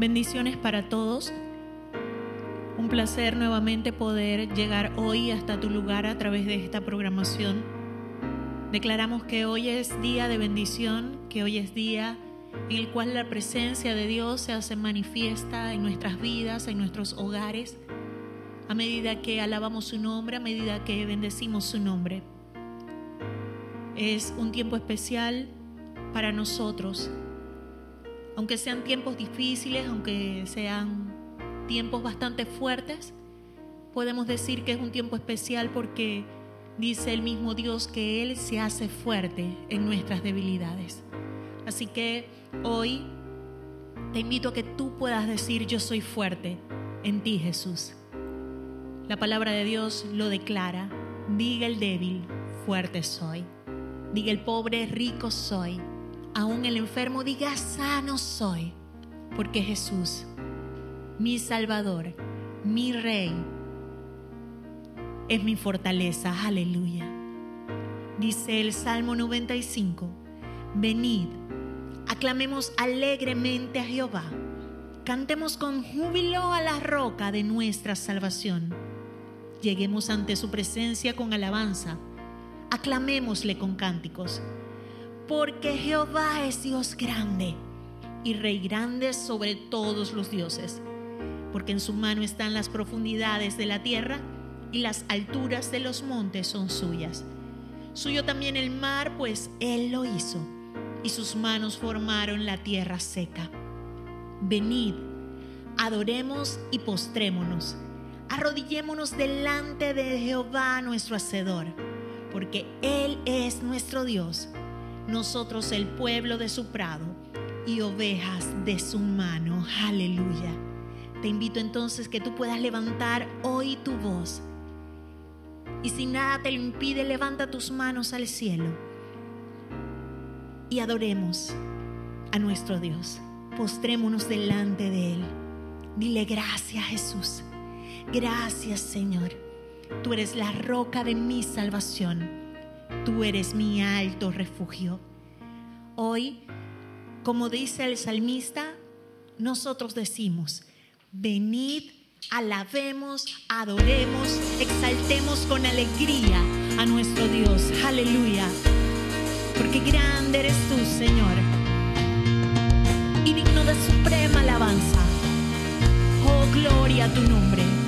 Bendiciones para todos. Un placer nuevamente poder llegar hoy hasta tu lugar a través de esta programación. Declaramos que hoy es día de bendición, que hoy es día en el cual la presencia de Dios se hace manifiesta en nuestras vidas, en nuestros hogares, a medida que alabamos su nombre, a medida que bendecimos su nombre. Es un tiempo especial para nosotros aunque sean tiempos difíciles, aunque sean tiempos bastante fuertes, podemos decir que es un tiempo especial porque dice el mismo Dios que Él se hace fuerte en nuestras debilidades. Así que hoy te invito a que tú puedas decir yo soy fuerte en ti Jesús. La palabra de Dios lo declara. Diga el débil, fuerte soy. Diga el pobre, rico soy aún el enfermo diga, sano soy, porque Jesús, mi Salvador, mi Rey, es mi fortaleza. Aleluya. Dice el Salmo 95, venid, aclamemos alegremente a Jehová, cantemos con júbilo a la roca de nuestra salvación, lleguemos ante su presencia con alabanza, aclamémosle con cánticos porque Jehová es Dios grande y Rey grande sobre todos los dioses, porque en su mano están las profundidades de la tierra y las alturas de los montes son suyas. Suyo también el mar, pues Él lo hizo, y sus manos formaron la tierra seca. Venid, adoremos y postrémonos, arrodillémonos delante de Jehová nuestro Hacedor, porque Él es nuestro Dios nosotros el pueblo de su prado y ovejas de su mano. Aleluya. Te invito entonces que tú puedas levantar hoy tu voz. Y si nada te lo impide, levanta tus manos al cielo y adoremos a nuestro Dios. Postrémonos delante de Él. Dile gracias Jesús. Gracias Señor. Tú eres la roca de mi salvación Tú eres mi alto refugio. Hoy, como dice el salmista, nosotros decimos, venid, alabemos, adoremos, exaltemos con alegría a nuestro Dios. Aleluya. Porque grande eres tú, Señor. Y digno de suprema alabanza. Oh, gloria a tu nombre.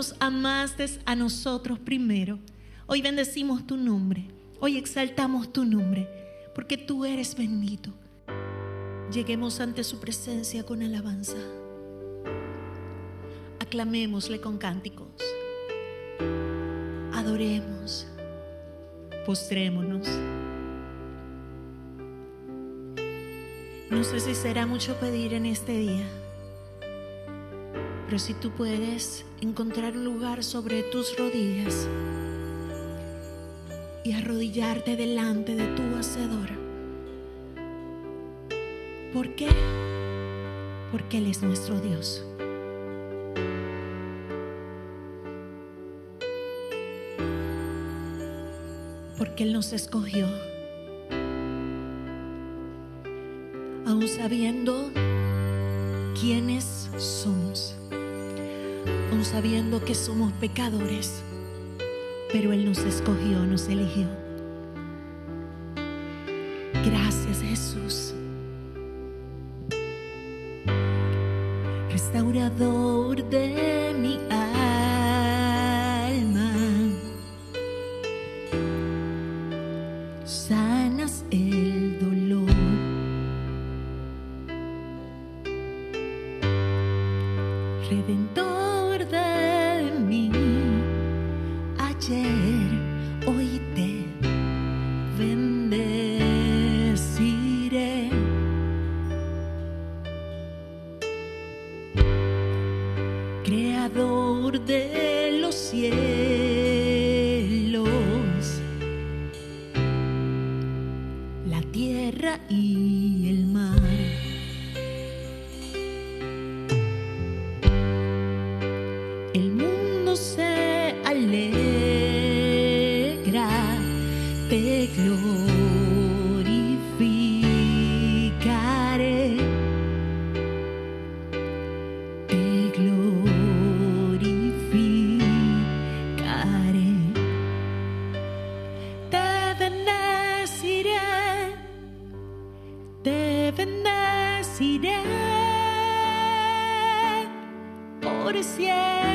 Nos amaste a nosotros primero. Hoy bendecimos tu nombre, hoy exaltamos tu nombre, porque tú eres bendito. Lleguemos ante su presencia con alabanza. Aclamémosle con cánticos. Adoremos. Postrémonos. No sé si será mucho pedir en este día, pero si tú puedes encontrar un lugar sobre tus rodillas y arrodillarte delante de tu hacedor. ¿Por qué? Porque Él es nuestro Dios. Porque Él nos escogió. Aún sabiendo quiénes somos. Aún sabiendo que somos pecadores. Pero Él nos escogió, nos eligió. Gracias Jesús. Restaurador de mi alma. Bendeciré. Por siempre.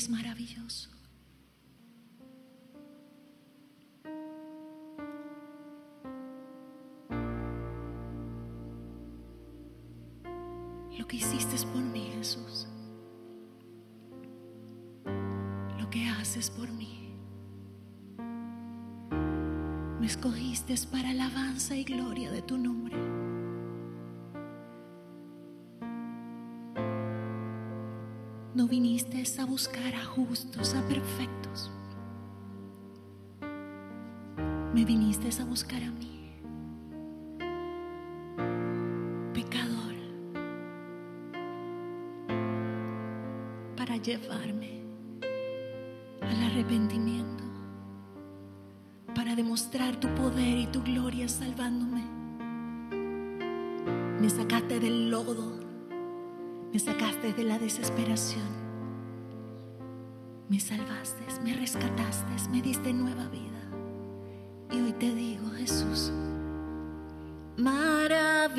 eres maravilloso. Lo que hiciste es por mí, Jesús. Lo que haces por mí. Me escogiste para alabanza y gloria de tu nombre. a buscar a justos, a perfectos. Me viniste a buscar a mí, pecador, para llevarme al arrepentimiento, para demostrar tu poder y tu gloria salvándome. Me sacaste del lodo, me sacaste de la desesperación. Me salvaste, me rescataste, me diste nueva vida. Y hoy te digo, Jesús, maravilloso,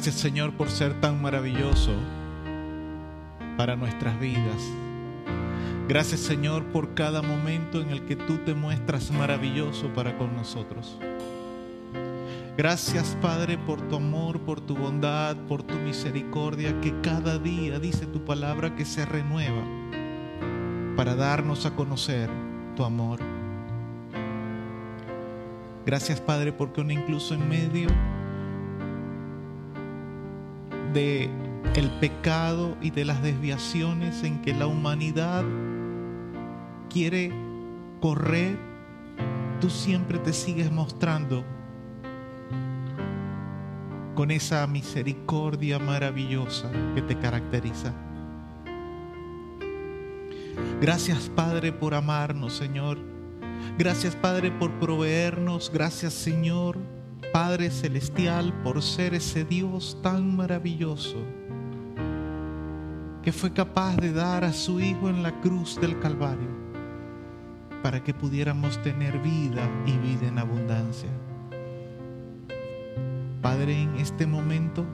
Gracias Señor por ser tan maravilloso para nuestras vidas. Gracias Señor por cada momento en el que tú te muestras maravilloso para con nosotros. Gracias Padre por tu amor, por tu bondad, por tu misericordia que cada día dice tu palabra que se renueva para darnos a conocer tu amor. Gracias Padre porque aún incluso en medio de el pecado y de las desviaciones en que la humanidad quiere correr, tú siempre te sigues mostrando con esa misericordia maravillosa que te caracteriza. Gracias Padre por amarnos, Señor. Gracias Padre por proveernos. Gracias Señor, Padre Celestial, por ser ese Dios tan maravilloso que fue capaz de dar a su Hijo en la cruz del Calvario para que pudiéramos tener vida y vida en abundancia. Padre, en este momento,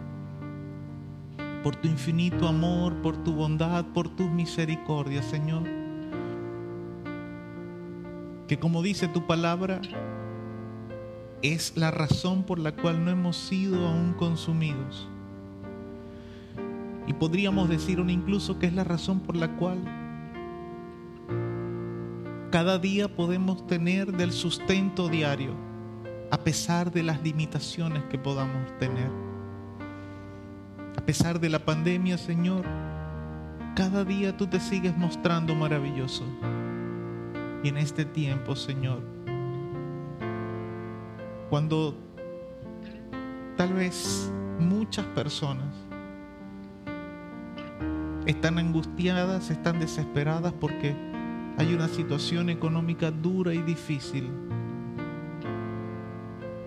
por tu infinito amor, por tu bondad, por tu misericordia, Señor, que como dice tu palabra, es la razón por la cual no hemos sido aún consumidos. Y podríamos decir incluso que es la razón por la cual Cada día podemos tener del sustento diario, a pesar de las limitaciones que podamos tener. A pesar de la pandemia, Señor, cada día tú te sigues mostrando maravilloso. Y en este tiempo, Señor, cuando tal vez muchas personas están angustiadas, están desesperadas porque hay una situación económica dura y difícil.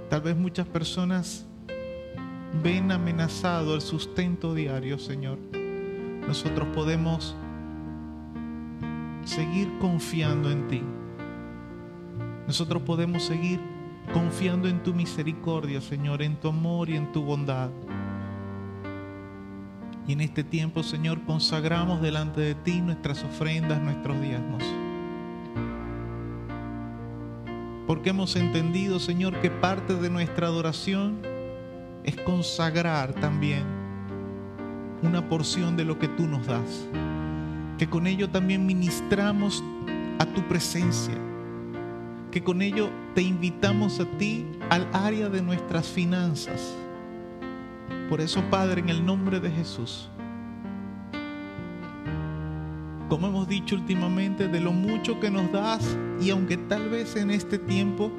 Tal vez muchas personas ven amenazado el sustento diario, Señor. Nosotros podemos seguir confiando en ti. Nosotros podemos seguir confiando en tu misericordia, Señor, en tu amor y en tu bondad. Y en este tiempo, Señor, consagramos delante de ti nuestras ofrendas, nuestros diezmos. Porque hemos entendido, Señor, que parte de nuestra adoración es consagrar también una porción de lo que tú nos das. Que con ello también ministramos a tu presencia. Que con ello te invitamos a ti al área de nuestras finanzas. Por eso, Padre, en el nombre de Jesús, como hemos dicho últimamente, de lo mucho que nos das y aunque tal vez en este tiempo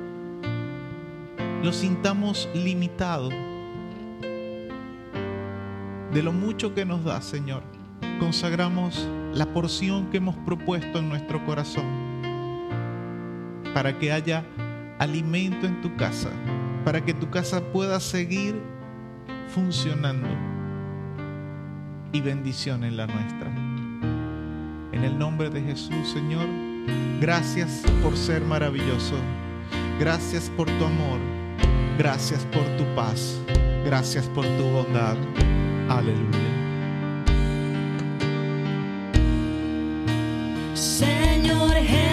lo sintamos limitado, de lo mucho que nos das, Señor, consagramos la porción que hemos propuesto en nuestro corazón para que haya alimento en tu casa, para que tu casa pueda seguir funcionando y bendición en la nuestra. En el nombre de Jesús, Señor, gracias por ser maravilloso. Gracias por tu amor. Gracias por tu paz. Gracias por tu bondad. Aleluya. Señor Jesús,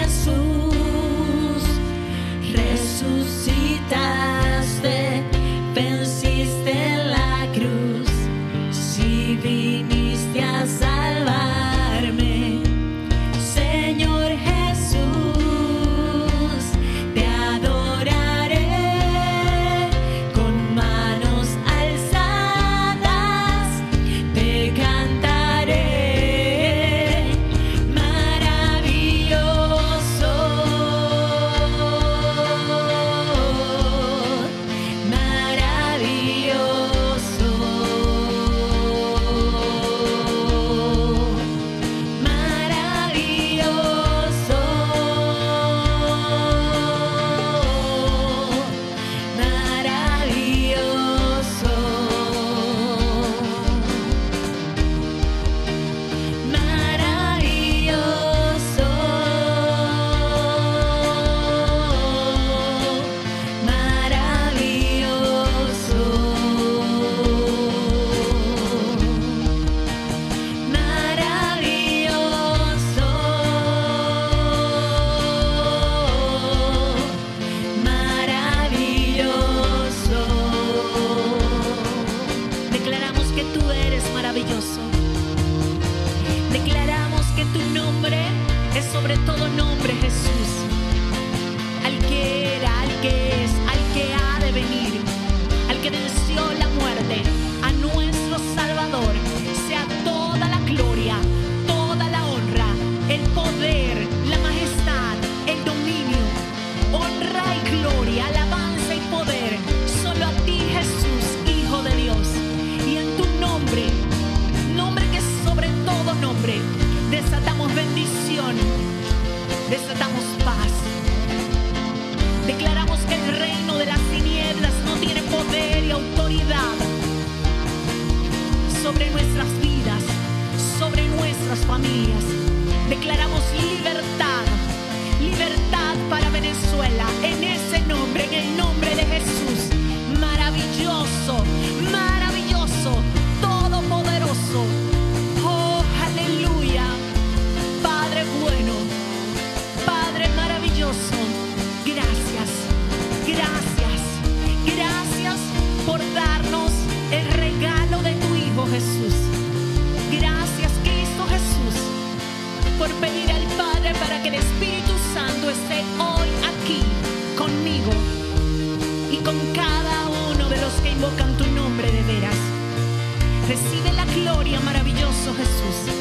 Jesús.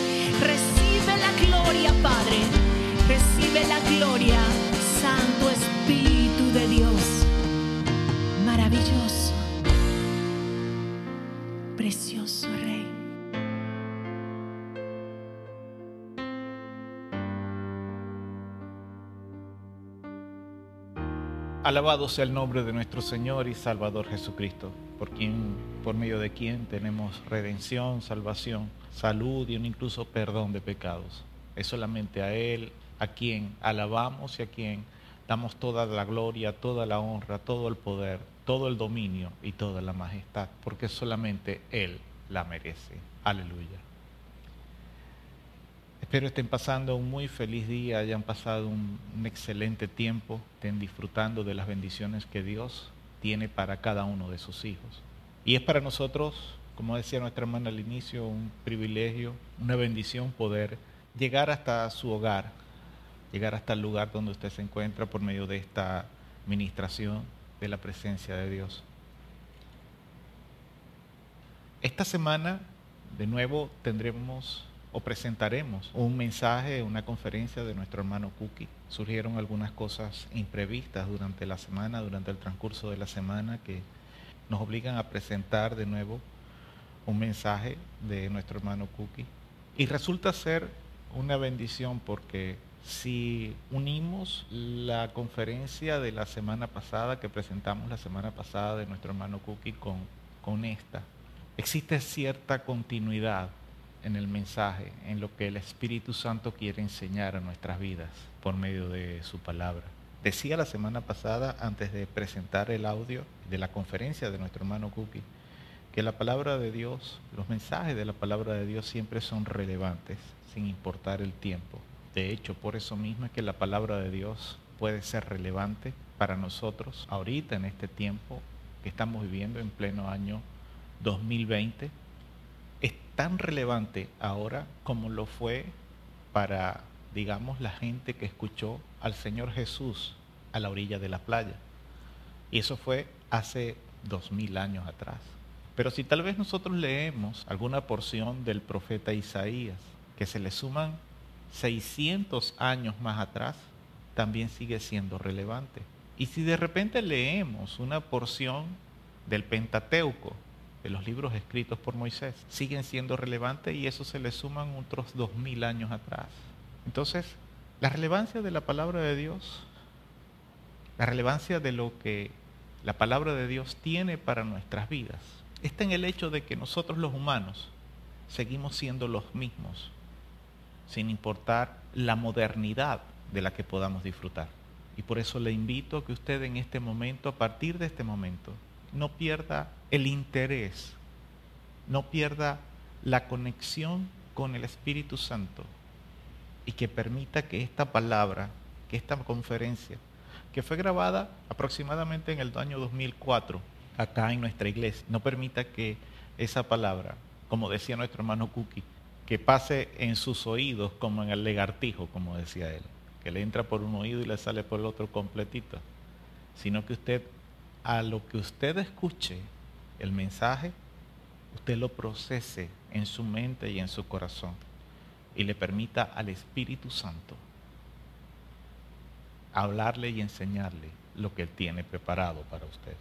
Recibe la gloria, Padre. Recibe la gloria, Santo Espíritu de Dios. Maravilloso. Precioso Rey. Alabado sea el nombre de nuestro Señor y Salvador Jesucristo, por quien por medio de quien tenemos redención, salvación salud y un incluso perdón de pecados. Es solamente a Él a quien alabamos y a quien damos toda la gloria, toda la honra, todo el poder, todo el dominio y toda la majestad, porque solamente Él la merece. Aleluya. Espero estén pasando un muy feliz día, hayan pasado un, excelente tiempo, estén disfrutando de las bendiciones que Dios tiene para cada uno de sus hijos. Y es para nosotros, como decía nuestra hermana al inicio, un privilegio, una bendición poder llegar hasta su hogar, llegar hasta el lugar donde usted se encuentra por medio de esta ministración de la presencia de Dios. Esta semana, de nuevo, tendremos o presentaremos un mensaje, una conferencia de nuestro hermano Cookie. Surgieron algunas cosas imprevistas durante la semana, durante el transcurso de la semana, que nos obligan a presentar de nuevo un mensaje de nuestro hermano Cookie. Y resulta ser una bendición porque si unimos la conferencia de la semana pasada, que presentamos la semana pasada de nuestro hermano Cookie con, con esta, existe cierta continuidad en el mensaje, en lo que el Espíritu Santo quiere enseñar a nuestras vidas por medio de su palabra. Decía la semana pasada, antes de presentar el audio de la conferencia de nuestro hermano Cookie, que la palabra de Dios, los mensajes de la palabra de Dios siempre son relevantes, sin importar el tiempo. De hecho, por eso mismo es que la palabra de Dios puede ser relevante para nosotros ahorita en este tiempo que estamos viviendo en pleno año 2020. Es tan relevante ahora como lo fue para, digamos, la gente que escuchó al Señor Jesús a la orilla de la playa. Y eso fue hace dos mil años atrás. Pero si tal vez nosotros leemos alguna porción del profeta Isaías, que se le suman 600 años más atrás, también sigue siendo relevante. Y si de repente leemos una porción del Pentateuco, de los libros escritos por Moisés, siguen siendo relevantes y eso se le suman otros dos mil años atrás. Entonces, la relevancia de la palabra de Dios, la relevancia de lo que la palabra de Dios tiene para nuestras vidas, está en el hecho de que nosotros los humanos seguimos siendo los mismos sin importar la modernidad de la que podamos disfrutar. Y por eso le invito a que usted en este momento, a partir de este momento, no pierda el interés, no pierda la conexión con el Espíritu Santo y que permita que esta palabra, que esta conferencia, que fue grabada aproximadamente en el año 2004, acá en nuestra iglesia, no permita que esa palabra, como decía nuestro hermano Cookie, que pase en sus oídos como en el legartijo, como decía él, que le entra por un oído y le sale por el otro completito, sino que usted, a lo que usted escuche el mensaje, usted lo procese en su mente y en su corazón y le permita al Espíritu Santo hablarle y enseñarle lo que Él tiene preparado para usted.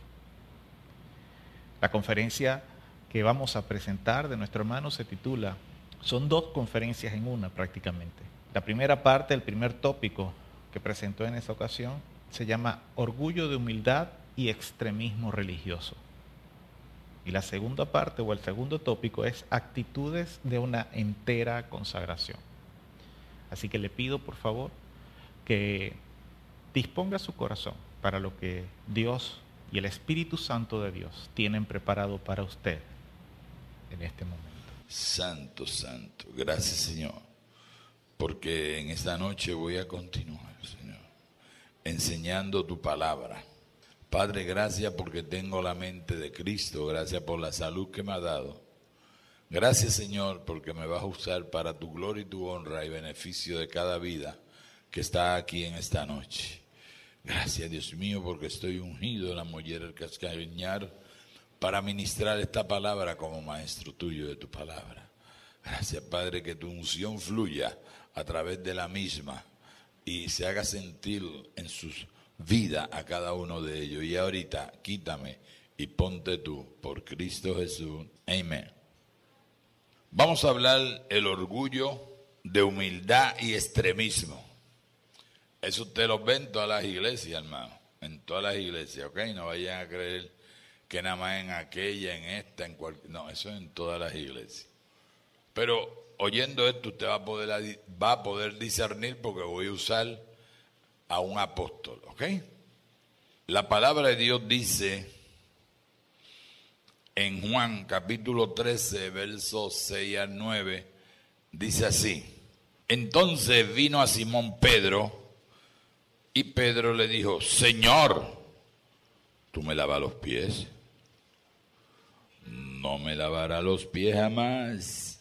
La conferencia que vamos a presentar de nuestro hermano se titula son dos conferencias en una prácticamente. La primera parte, el primer tópico que presentó en esa ocasión, se llama Orgullo de humildad y extremismo religioso. Y la segunda parte o el segundo tópico es actitudes de una entera consagración. Así que le pido por favor que disponga su corazón para lo que Dios y el Espíritu Santo de Dios tienen preparado para usted en este momento. Santo, santo. Gracias, Señor. Porque en esta noche voy a continuar, Señor, enseñando tu palabra. Padre, gracias porque tengo la mente de Cristo. Gracias por la salud que me ha dado. Gracias, Señor, porque me vas a usar para tu gloria y tu honra y beneficio de cada vida que está aquí en esta noche. Gracias, Dios mío, porque estoy ungido en la mollera del cascañar para ministrar esta palabra como maestro tuyo de tu palabra. Gracias, Padre, que tu unción fluya a través de la misma y se haga sentir en sus vidas a cada uno de ellos. Y ahorita quítame y ponte tú por Cristo Jesús. Amén. Vamos a hablar el orgullo de humildad y extremismo. Eso te lo ven todas las iglesias, hermano. en todas las iglesias, ¿ok? No vayan a creer que nada más en aquella, en esta, en cualquier... No, eso es en todas las iglesias. Pero oyendo esto usted va a poder, va a poder discernir porque voy a usar a un apóstol, ¿ok? La palabra de Dios dice en Juan capítulo 13, versos 6 al 9, dice así. Entonces vino a Simón Pedro y Pedro le dijo, Señor, ¿tú me lavas los pies? No me lavará los pies jamás.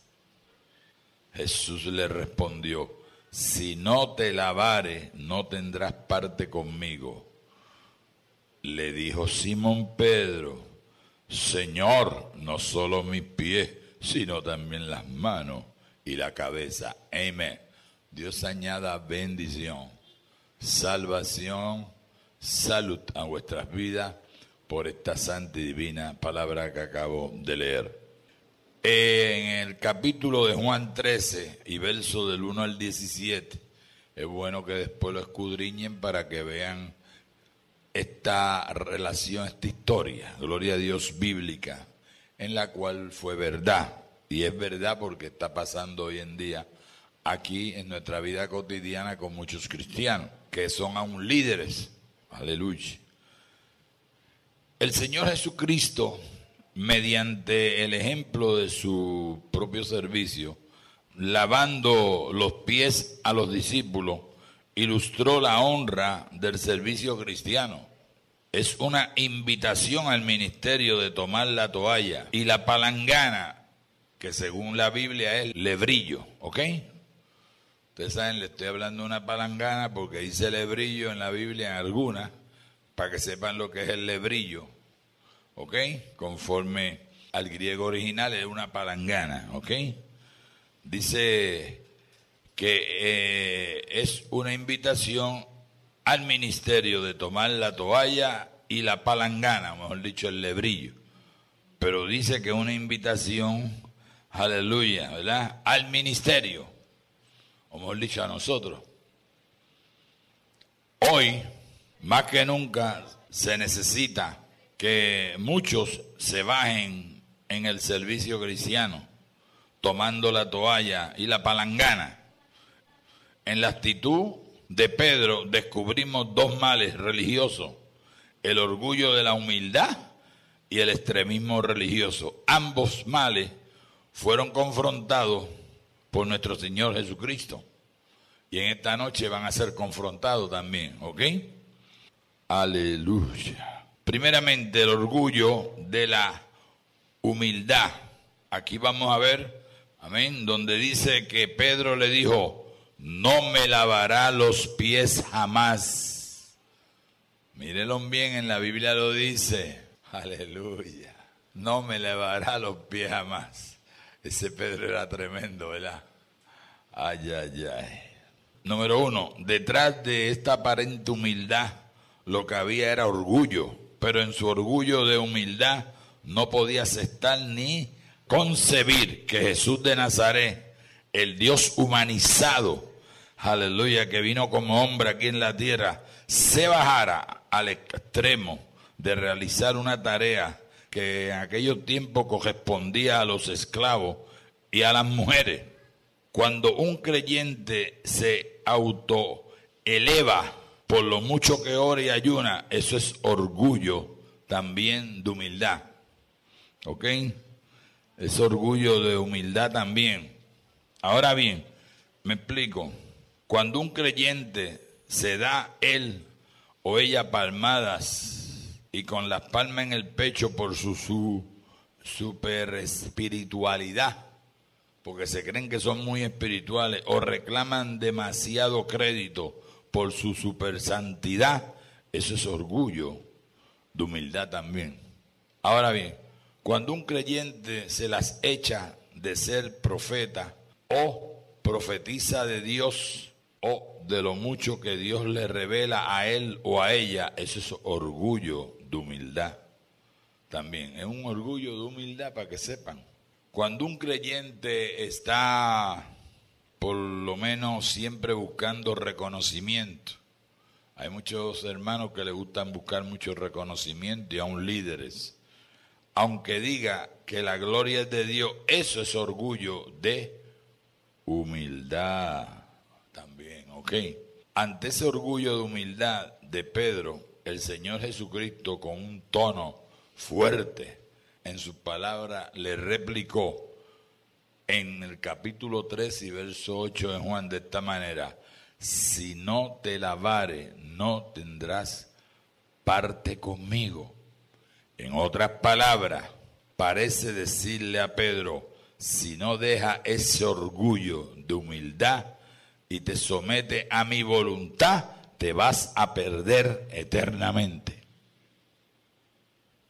Jesús le respondió, si no te lavare, no tendrás parte conmigo. Le dijo Simón Pedro, Señor, no solo mis pies, sino también las manos y la cabeza. Amén. Dios añada bendición salvación, salud a vuestras vidas por esta santa y divina palabra que acabo de leer. En el capítulo de Juan 13 y verso del 1 al 17, es bueno que después lo escudriñen para que vean esta relación, esta historia, gloria a Dios bíblica, en la cual fue verdad. Y es verdad porque está pasando hoy en día aquí en nuestra vida cotidiana con muchos cristianos que son aún líderes. Aleluya. El Señor Jesucristo, mediante el ejemplo de su propio servicio, lavando los pies a los discípulos, ilustró la honra del servicio cristiano. Es una invitación al ministerio de tomar la toalla y la palangana, que según la Biblia es lebrillo, ¿ok? Ustedes saben, le estoy hablando de una palangana porque dice lebrillo en la Biblia en alguna, para que sepan lo que es el lebrillo. ¿Ok? Conforme al griego original es una palangana. ¿Ok? Dice que eh, es una invitación al ministerio de tomar la toalla y la palangana, mejor dicho, el lebrillo. Pero dice que es una invitación, aleluya, ¿verdad? Al ministerio como mejor dicho a nosotros. Hoy, más que nunca, se necesita que muchos se bajen en el servicio cristiano, tomando la toalla y la palangana. En la actitud de Pedro descubrimos dos males religiosos, el orgullo de la humildad y el extremismo religioso. Ambos males fueron confrontados por nuestro Señor Jesucristo. Y en esta noche van a ser confrontados también, ¿ok? Aleluya. Primeramente, el orgullo de la humildad. Aquí vamos a ver, amén, donde dice que Pedro le dijo, no me lavará los pies jamás. Mírenlo bien, en la Biblia lo dice, aleluya, no me lavará los pies jamás. Ese Pedro era tremendo, ¿verdad? Ay, ay, ay. Número uno, detrás de esta aparente humildad lo que había era orgullo, pero en su orgullo de humildad no podía aceptar ni concebir que Jesús de Nazaret, el Dios humanizado, aleluya, que vino como hombre aquí en la tierra, se bajara al extremo de realizar una tarea que en aquellos tiempos correspondía a los esclavos y a las mujeres. Cuando un creyente se autoeleva por lo mucho que ora y ayuna, eso es orgullo también de humildad. ¿Ok? Es orgullo de humildad también. Ahora bien, me explico. Cuando un creyente se da él o ella palmadas y con las palmas en el pecho por su, su super espiritualidad, porque se creen que son muy espirituales o reclaman demasiado crédito por su super santidad, eso es orgullo de humildad también. Ahora bien, cuando un creyente se las echa de ser profeta o profetiza de Dios o de lo mucho que Dios le revela a él o a ella, eso es orgullo humildad. También es un orgullo de humildad para que sepan. Cuando un creyente está por lo menos siempre buscando reconocimiento, Hay muchos hermanos que le gustan buscar mucho reconocimiento y aún líderes. Aunque diga que la gloria es de Dios, eso es orgullo de humildad también, ¿ok? Ante ese orgullo de humildad de Pedro, el Señor Jesucristo con un tono fuerte en su palabra le replicó en el capítulo 3 y verso 8 de Juan de esta manera, si no te lavare, no tendrás parte conmigo. En otras palabras, parece decirle a Pedro, si no deja ese orgullo de humildad y te somete a mi voluntad, te vas a perder eternamente.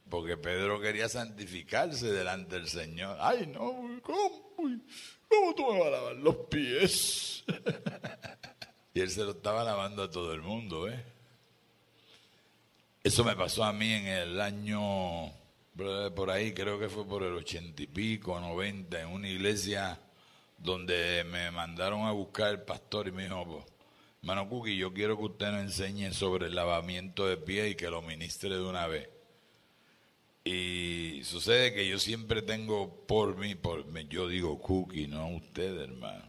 Porque Pedro quería santificarse delante del Señor. Ay, no, ¿cómo? ¿Cómo tú me vas a lavar los pies? y él se lo estaba lavando a todo el mundo, ¿eh? Eso me pasó a mí en el año, por ahí, creo que fue por el ochenta y pico, noventa, en una iglesia donde me mandaron a buscar el pastor y me dijo, hermano Cookie, yo quiero que usted nos enseñe sobre el lavamiento de pies y que lo ministre de una vez. Y sucede que yo siempre tengo por mí, por yo digo Cookie, no usted, hermano.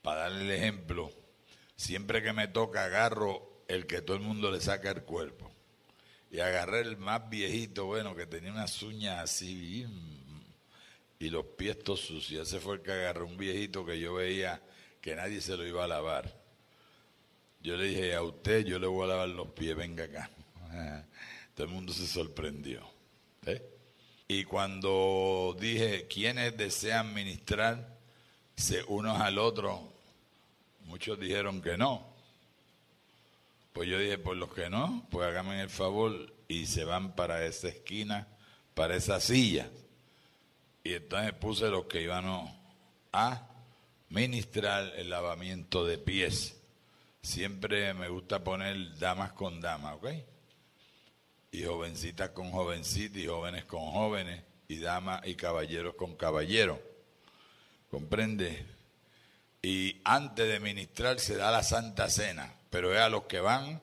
Para darle el ejemplo, siempre que me toca agarro el que todo el mundo le saca el cuerpo. Y agarré el más viejito, bueno, que tenía unas uñas así y los pies todos sucios. Ese fue el que agarró un viejito que yo veía que nadie se lo iba a lavar. Yo le dije, a usted yo le voy a lavar los pies, venga acá. Todo el mundo se sorprendió. ¿Eh? Y cuando dije, ¿quiénes desean ministrar unos al otro? Muchos dijeron que no. Pues yo dije, por los que no, pues háganme el favor y se van para esa esquina, para esa silla. Y entonces puse los que iban a ministrar el lavamiento de pies. Siempre me gusta poner damas con damas, ¿ok? y jovencitas con jovencitas y jóvenes con jóvenes y damas y caballeros con caballeros. ¿Comprende? Y antes de ministrar se da la Santa Cena, pero es a los que van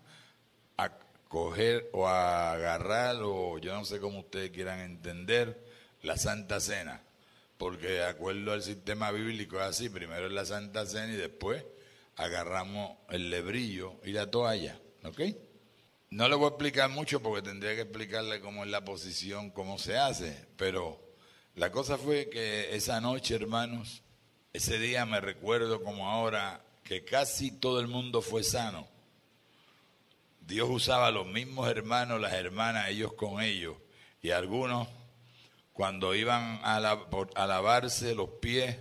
a coger o a agarrar o yo no sé cómo ustedes quieran entender la Santa Cena, porque de acuerdo al sistema bíblico es así, primero es la Santa Cena y después agarramos el lebrillo y la toalla, ¿ok? No le voy a explicar mucho porque tendría que explicarle cómo es la posición, cómo se hace, pero la cosa fue que esa noche, hermanos, ese día me recuerdo como ahora que casi todo el mundo fue sano. Dios usaba los mismos hermanos, las hermanas, ellos con ellos, y algunos cuando iban a, a lavarse los pies,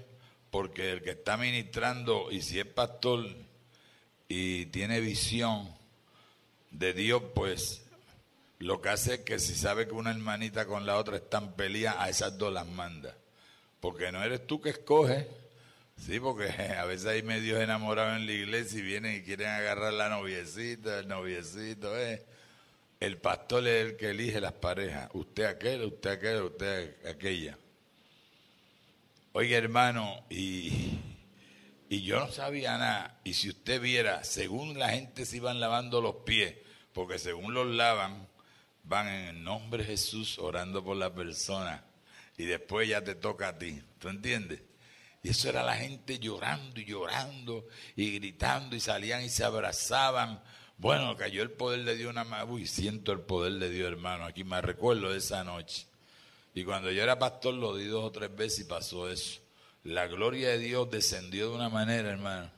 porque el que está ministrando, y si es pastor y tiene visión, de Dios, pues lo que hace es que si sabe que una hermanita con la otra están peleas, a esas dos las manda. Porque no eres tú que escoges, sí, porque a veces hay medios enamorados en la iglesia y vienen y quieren agarrar la noviecita, el noviecito, eh. El pastor es el que elige las parejas. Usted aquel, usted aquel, usted aquella. Oiga, hermano, y y yo no sabía nada. Y si usted viera, según la gente se iban lavando los pies, porque según los lavan, van en el nombre de Jesús orando por la persona. Y después ya te toca a ti. ¿Tú entiendes? Y eso era la gente llorando y llorando y gritando y salían y se abrazaban. Bueno, cayó el poder de Dios una más. Uy, siento el poder de Dios, hermano. Aquí me recuerdo de esa noche. Y cuando yo era pastor lo di dos o tres veces y pasó eso la gloria de Dios descendió de una manera, hermano,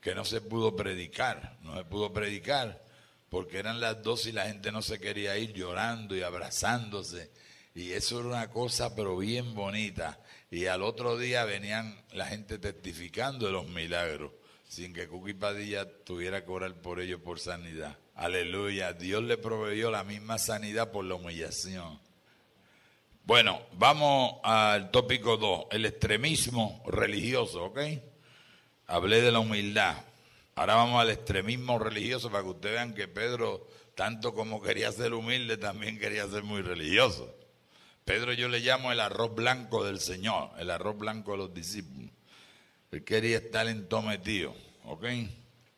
que no se pudo predicar, no se pudo predicar, porque eran las dos y la gente no se quería ir llorando y abrazándose. Y eso era una cosa, pero bien bonita. Y al otro día venían la gente testificando de los milagros, sin que Cookie Padilla tuviera que orar por ellos por sanidad. Aleluya. Dios le proveyó la misma sanidad por la humillación. Bueno, vamos al tópico 2, el extremismo religioso, ¿ok? Hablé de la humildad. Ahora vamos al extremismo religioso para que ustedes vean que Pedro, tanto como quería ser humilde, también quería ser muy religioso. Pedro yo le llamo el arroz blanco del Señor, el arroz blanco de los discípulos. Él quería estar en todo ¿ok?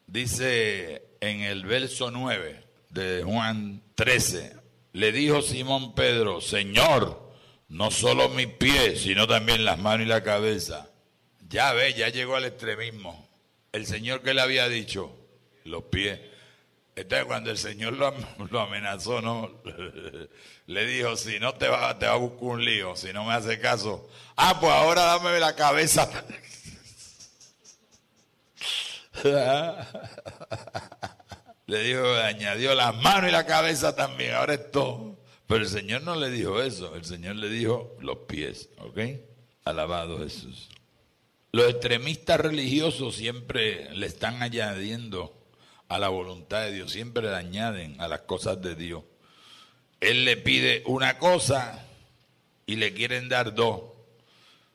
dice en el verso 9 de Juan 13, le dijo Simón Pedro, Señor, no solo mis pies, sino también las manos y la cabeza. Ya ve, ya llegó al extremismo. El Señor que le había dicho, los pies. Entonces cuando el Señor lo, amenazó, ¿no? le dijo, si no te va, te va a buscar un lío, si no me hace caso. Ah, pues ahora dame la cabeza. le dijo, añadió las manos y la cabeza también, ahora es todo. Pero el Señor no le dijo eso, el Señor le dijo los pies, ¿ok? Alabado Jesús. Los extremistas religiosos siempre le están añadiendo a la voluntad de Dios, siempre le añaden a las cosas de Dios. Él le pide una cosa y le quieren dar dos.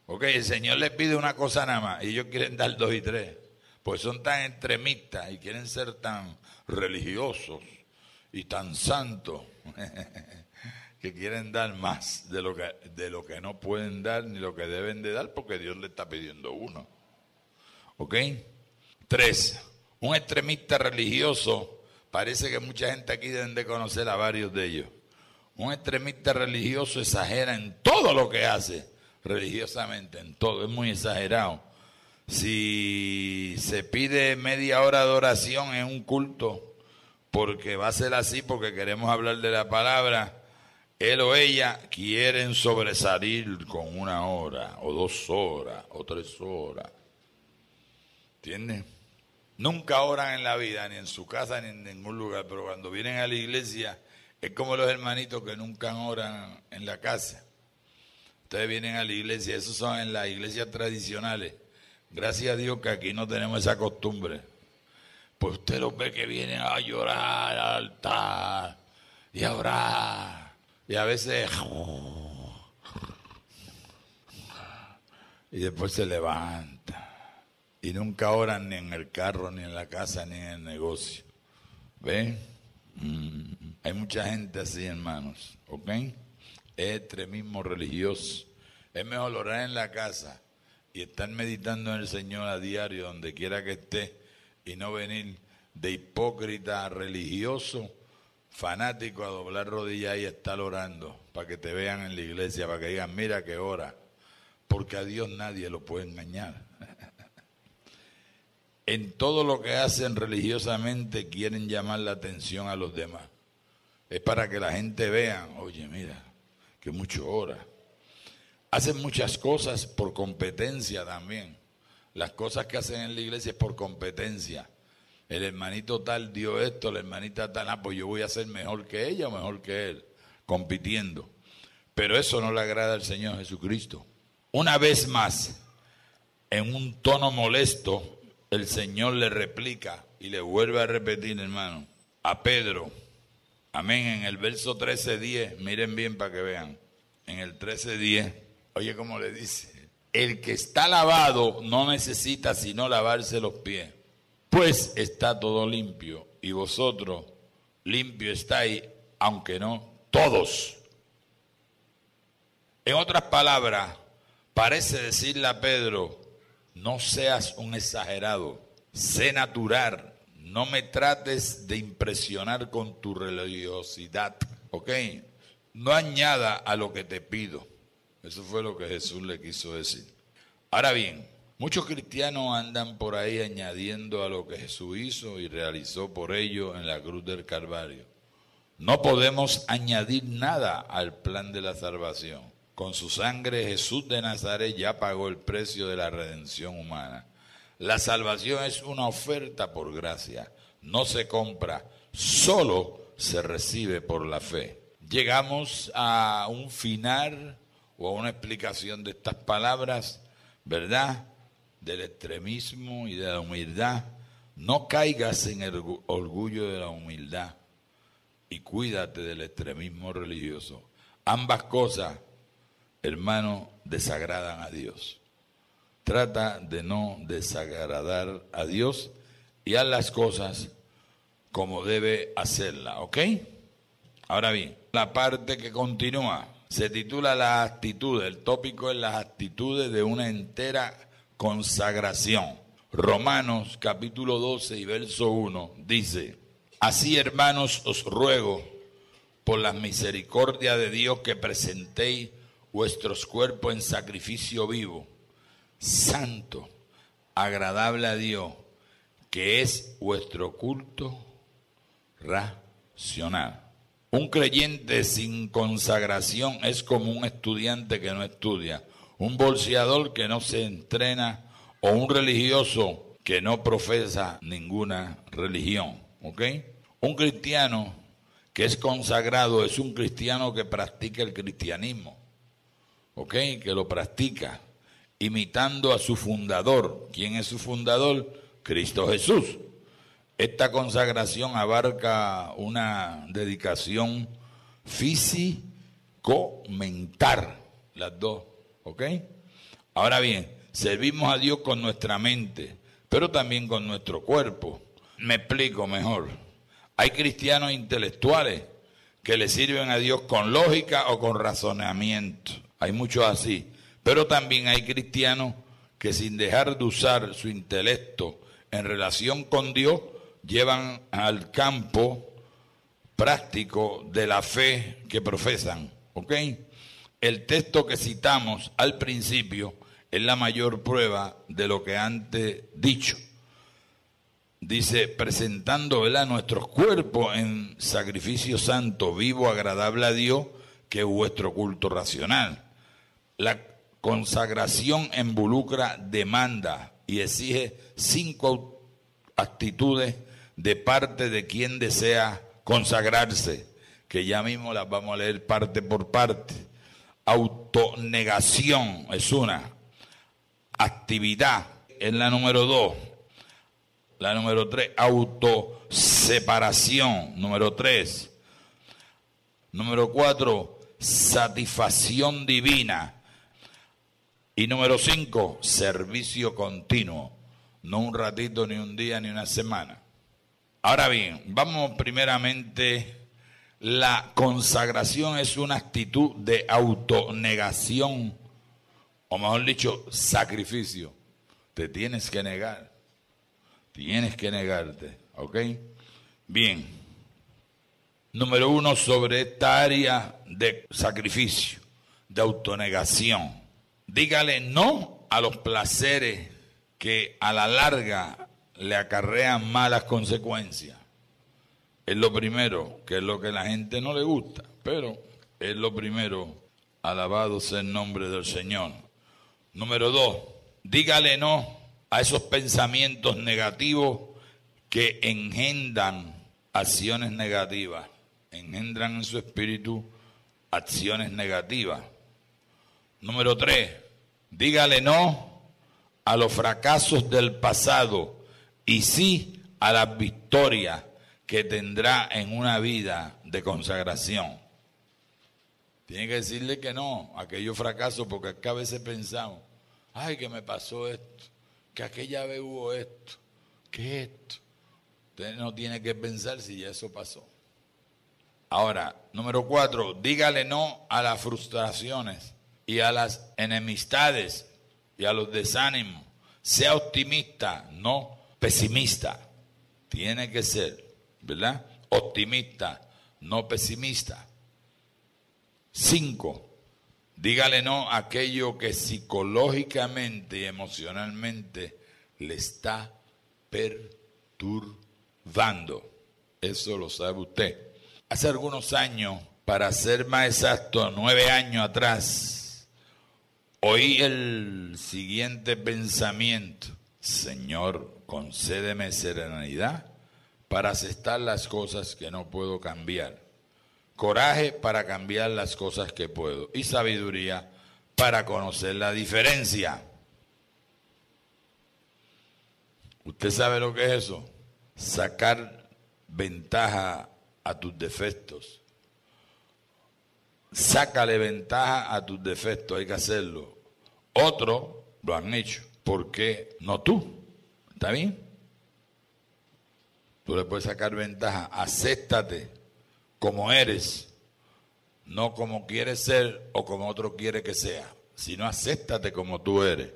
Ok, el Señor le pide una cosa nada más y ellos quieren dar dos y tres. Pues son tan extremistas y quieren ser tan religiosos y tan santos que quieren dar más de lo que, de lo que no pueden dar ni lo que deben de dar porque Dios le está pidiendo uno. ¿Ok? Tres, un extremista religioso, parece que mucha gente aquí deben de conocer a varios de ellos. Un extremista religioso exagera en todo lo que hace, religiosamente, en todo, es muy exagerado. Si se pide media hora de oración en un culto, porque va a ser así, porque queremos hablar de la palabra, él o ella quieren sobresalir con una hora, o dos horas, o tres horas. ¿Entiendes? Nunca oran en la vida, ni en su casa, ni en ningún lugar, pero cuando vienen a la iglesia es como los hermanitos que nunca oran en la casa. Ustedes vienen a la iglesia, esos son en las iglesias tradicionales. Gracias a Dios que aquí no tenemos esa costumbre. Pues usted los ve que vienen a llorar al altar y a orar. Y a veces... Y después se levanta. Y nunca oran ni en el carro, ni en la casa, ni en el negocio. ¿Ven? Mm. Hay mucha gente así, hermanos. ¿Ok? Es extremismo religioso. Es mejor orar en la casa y estar meditando en el Señor a diario, donde quiera que esté, y no venir de hipócrita religioso, fanático a doblar rodillas y estar orando, para que te vean en la iglesia, para que digan, mira que ora, porque a Dios nadie lo puede engañar. en todo lo que hacen religiosamente quieren llamar la atención a los demás. Es para que la gente vea, oye, mira, que mucho ora hacen muchas cosas por competencia también. Las cosas que hacen en la iglesia es por competencia. El hermanito tal dio esto, la hermanita tal, ah, pues yo voy a ser mejor que ella o mejor que él, compitiendo. Pero eso no le agrada al Señor Jesucristo. Una vez más, en un tono molesto, el Señor le replica y le vuelve a repetir, hermano, a Pedro. Amén. En el verso 13.10, miren bien para que vean. En el 13.10 Oye, como le dice, el que está lavado no necesita sino lavarse los pies, pues está todo limpio y vosotros limpio estáis, aunque no todos. En otras palabras, parece decirle a Pedro, no seas un exagerado, sé natural, no me trates de impresionar con tu religiosidad, ¿ok? No añada a lo que te pido. Eso fue lo que Jesús le quiso decir. Ahora bien, muchos cristianos andan por ahí añadiendo a lo que Jesús hizo y realizó por ellos en la cruz del Calvario. No podemos añadir nada al plan de la salvación. Con su sangre Jesús de Nazaret ya pagó el precio de la redención humana. La salvación es una oferta por gracia, no se compra, solo se recibe por la fe. Llegamos a un final o una explicación de estas palabras, ¿verdad? Del extremismo y de la humildad. No caigas en el orgullo de la humildad y cuídate del extremismo religioso. Ambas cosas, hermano, desagradan a Dios. Trata de no desagradar a Dios y haz las cosas como debe hacerla, ¿ok? Ahora bien, la parte que continúa, se titula La actitud, el tópico es las actitudes de una entera consagración. Romanos capítulo 12 y verso 1 dice, así hermanos os ruego por la misericordia de Dios que presentéis vuestros cuerpos en sacrificio vivo, santo, agradable a Dios, que es vuestro culto racional. Un creyente sin consagración es como un estudiante que no estudia, un bolseador que no se entrena o un religioso que no profesa ninguna religión. ¿Ok? Un cristiano que es consagrado es un cristiano que practica el cristianismo. ¿Ok? Que lo practica imitando a su fundador. ¿Quién es su fundador? Cristo Jesús. Esta consagración abarca una dedicación físico-mental, las dos, ¿ok? Ahora bien, servimos a Dios con nuestra mente, pero también con nuestro cuerpo. Me explico mejor. Hay cristianos intelectuales que le sirven a Dios con lógica o con razonamiento. Hay muchos así. Pero también hay cristianos que sin dejar de usar su intelecto en relación con Dios, llevan al campo práctico de la fe que profesan. ¿Ok? El texto que citamos al principio es la mayor prueba de lo que antes dicho. Dice, presentando a nuestros cuerpos en sacrificio santo, vivo, agradable a Dios, que es vuestro culto racional. La consagración involucra demanda y exige cinco actitudes de parte de quien desea consagrarse, que ya mismo las vamos a leer parte por parte. Autonegación es una. Actividad es la número dos. La número tres, autoseparación. Número tres. Número cuatro, satisfacción divina. Y número cinco, servicio continuo. No un ratito, ni un día, ni una semana. Ahora bien, vamos primeramente, la consagración es una actitud de autonegación, o mejor dicho, sacrificio. Te tienes que negar, tienes que negarte, ¿ok? Bien, número uno sobre esta área de sacrificio, de autonegación. Dígale no a los placeres que a la larga le acarrean malas consecuencias. Es lo primero, que es lo que la gente no le gusta, pero es lo primero, alabado sea el nombre del Señor. Número dos, dígale no a esos pensamientos negativos que engendran acciones negativas, engendran en su espíritu acciones negativas. Número tres, dígale no a los fracasos del pasado y sí a la victoria que tendrá en una vida de consagración. Tiene que decirle que no a aquellos fracasos, porque acá a veces pensamos, ay, que me pasó esto, que aquella vez hubo esto, que esto. Usted no tiene que pensar si ya eso pasó. Ahora, número cuatro, dígale no a las frustraciones y a las enemistades y a los desánimos. Sea optimista, no pesimista. Tiene que ser, ¿verdad? Optimista, no pesimista. Cinco, dígale no a aquello que psicológicamente y emocionalmente le está perturbando. Eso lo sabe usted. Hace algunos años, para ser más exacto, nueve años atrás, oí el siguiente pensamiento. Señor, concédeme serenidad para aceptar las cosas que no puedo cambiar, coraje para cambiar las cosas que puedo y sabiduría para conocer la diferencia. ¿Usted sabe lo que es eso? Sacar ventaja a tus defectos. Sácale ventaja a tus defectos, hay que hacerlo. Otros lo han hecho, ¿por qué no tú? ¿Está bien? Tú le puedes sacar ventaja. Acéptate como eres, no como quieres ser o como otro quiere que sea, sino acéptate como tú eres.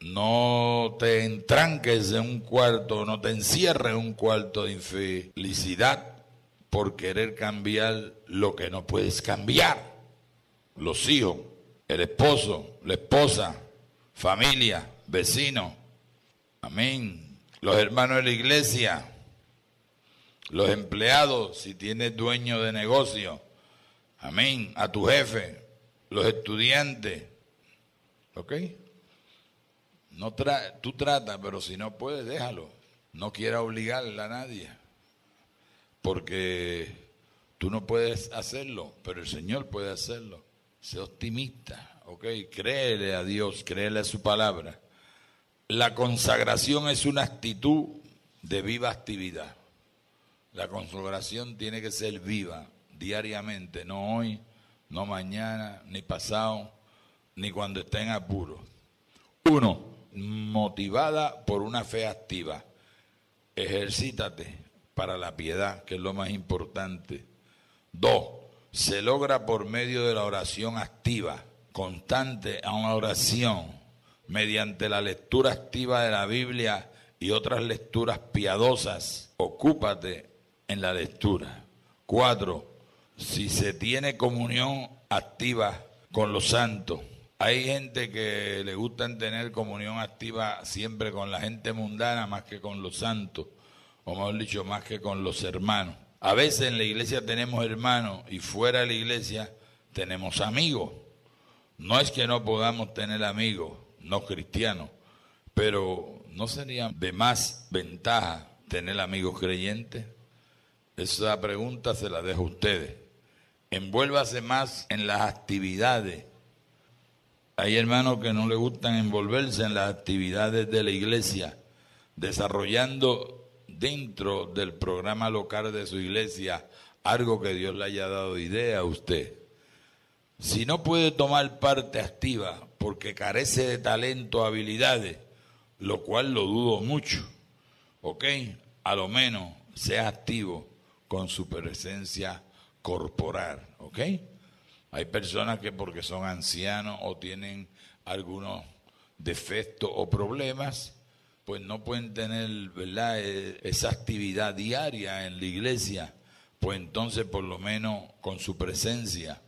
No te entranques en un cuarto, no te encierres en un cuarto de infelicidad por querer cambiar lo que no puedes cambiar. Los hijos, el esposo, la esposa, familia, vecino. Amén. Los hermanos de la iglesia, los empleados, si tienes dueño de negocio. Amén. A tu jefe, los estudiantes. ¿Ok? No tú trata, pero si no puedes, déjalo. No quiera obligarle a nadie. Porque tú no puedes hacerlo, pero el Señor puede hacerlo. Sé optimista, ¿ok? Créele a Dios, créele a su palabra. La consagración es una actitud de viva actividad. La consagración tiene que ser viva diariamente, no hoy, no mañana, ni pasado, ni cuando esté en apuro. Uno, motivada por una fe activa. Ejercítate para la piedad, que es lo más importante. Dos, se logra por medio de la oración activa, constante a una oración, mediante la lectura activa de la Biblia y otras lecturas piadosas. Ocúpate en la lectura. Cuatro, si se tiene comunión activa con los santos, hay gente que le gusta tener comunión activa siempre con la gente mundana más que con los santos, o mejor dicho, más que con los hermanos. A veces en la iglesia tenemos hermanos y fuera de la iglesia tenemos amigos. No es que no podamos tener amigos no cristianos, pero ¿no sería de más ventaja tener amigos creyentes? Esa pregunta se la dejo a ustedes. Envuélvase más en las actividades hay hermanos que no le gustan envolverse en las actividades de la iglesia, desarrollando dentro del programa local de su iglesia algo que Dios le haya dado idea a usted. Si no puede tomar parte activa porque carece de talento habilidades, lo cual lo dudo mucho, ¿ok? A lo menos sea activo con su presencia corporal. Hay personas que porque son ancianos o tienen algunos defectos o problemas, pues no pueden tener ¿verdad? E, esa actividad diaria en la iglesia, pues entonces por lo menos con su presencia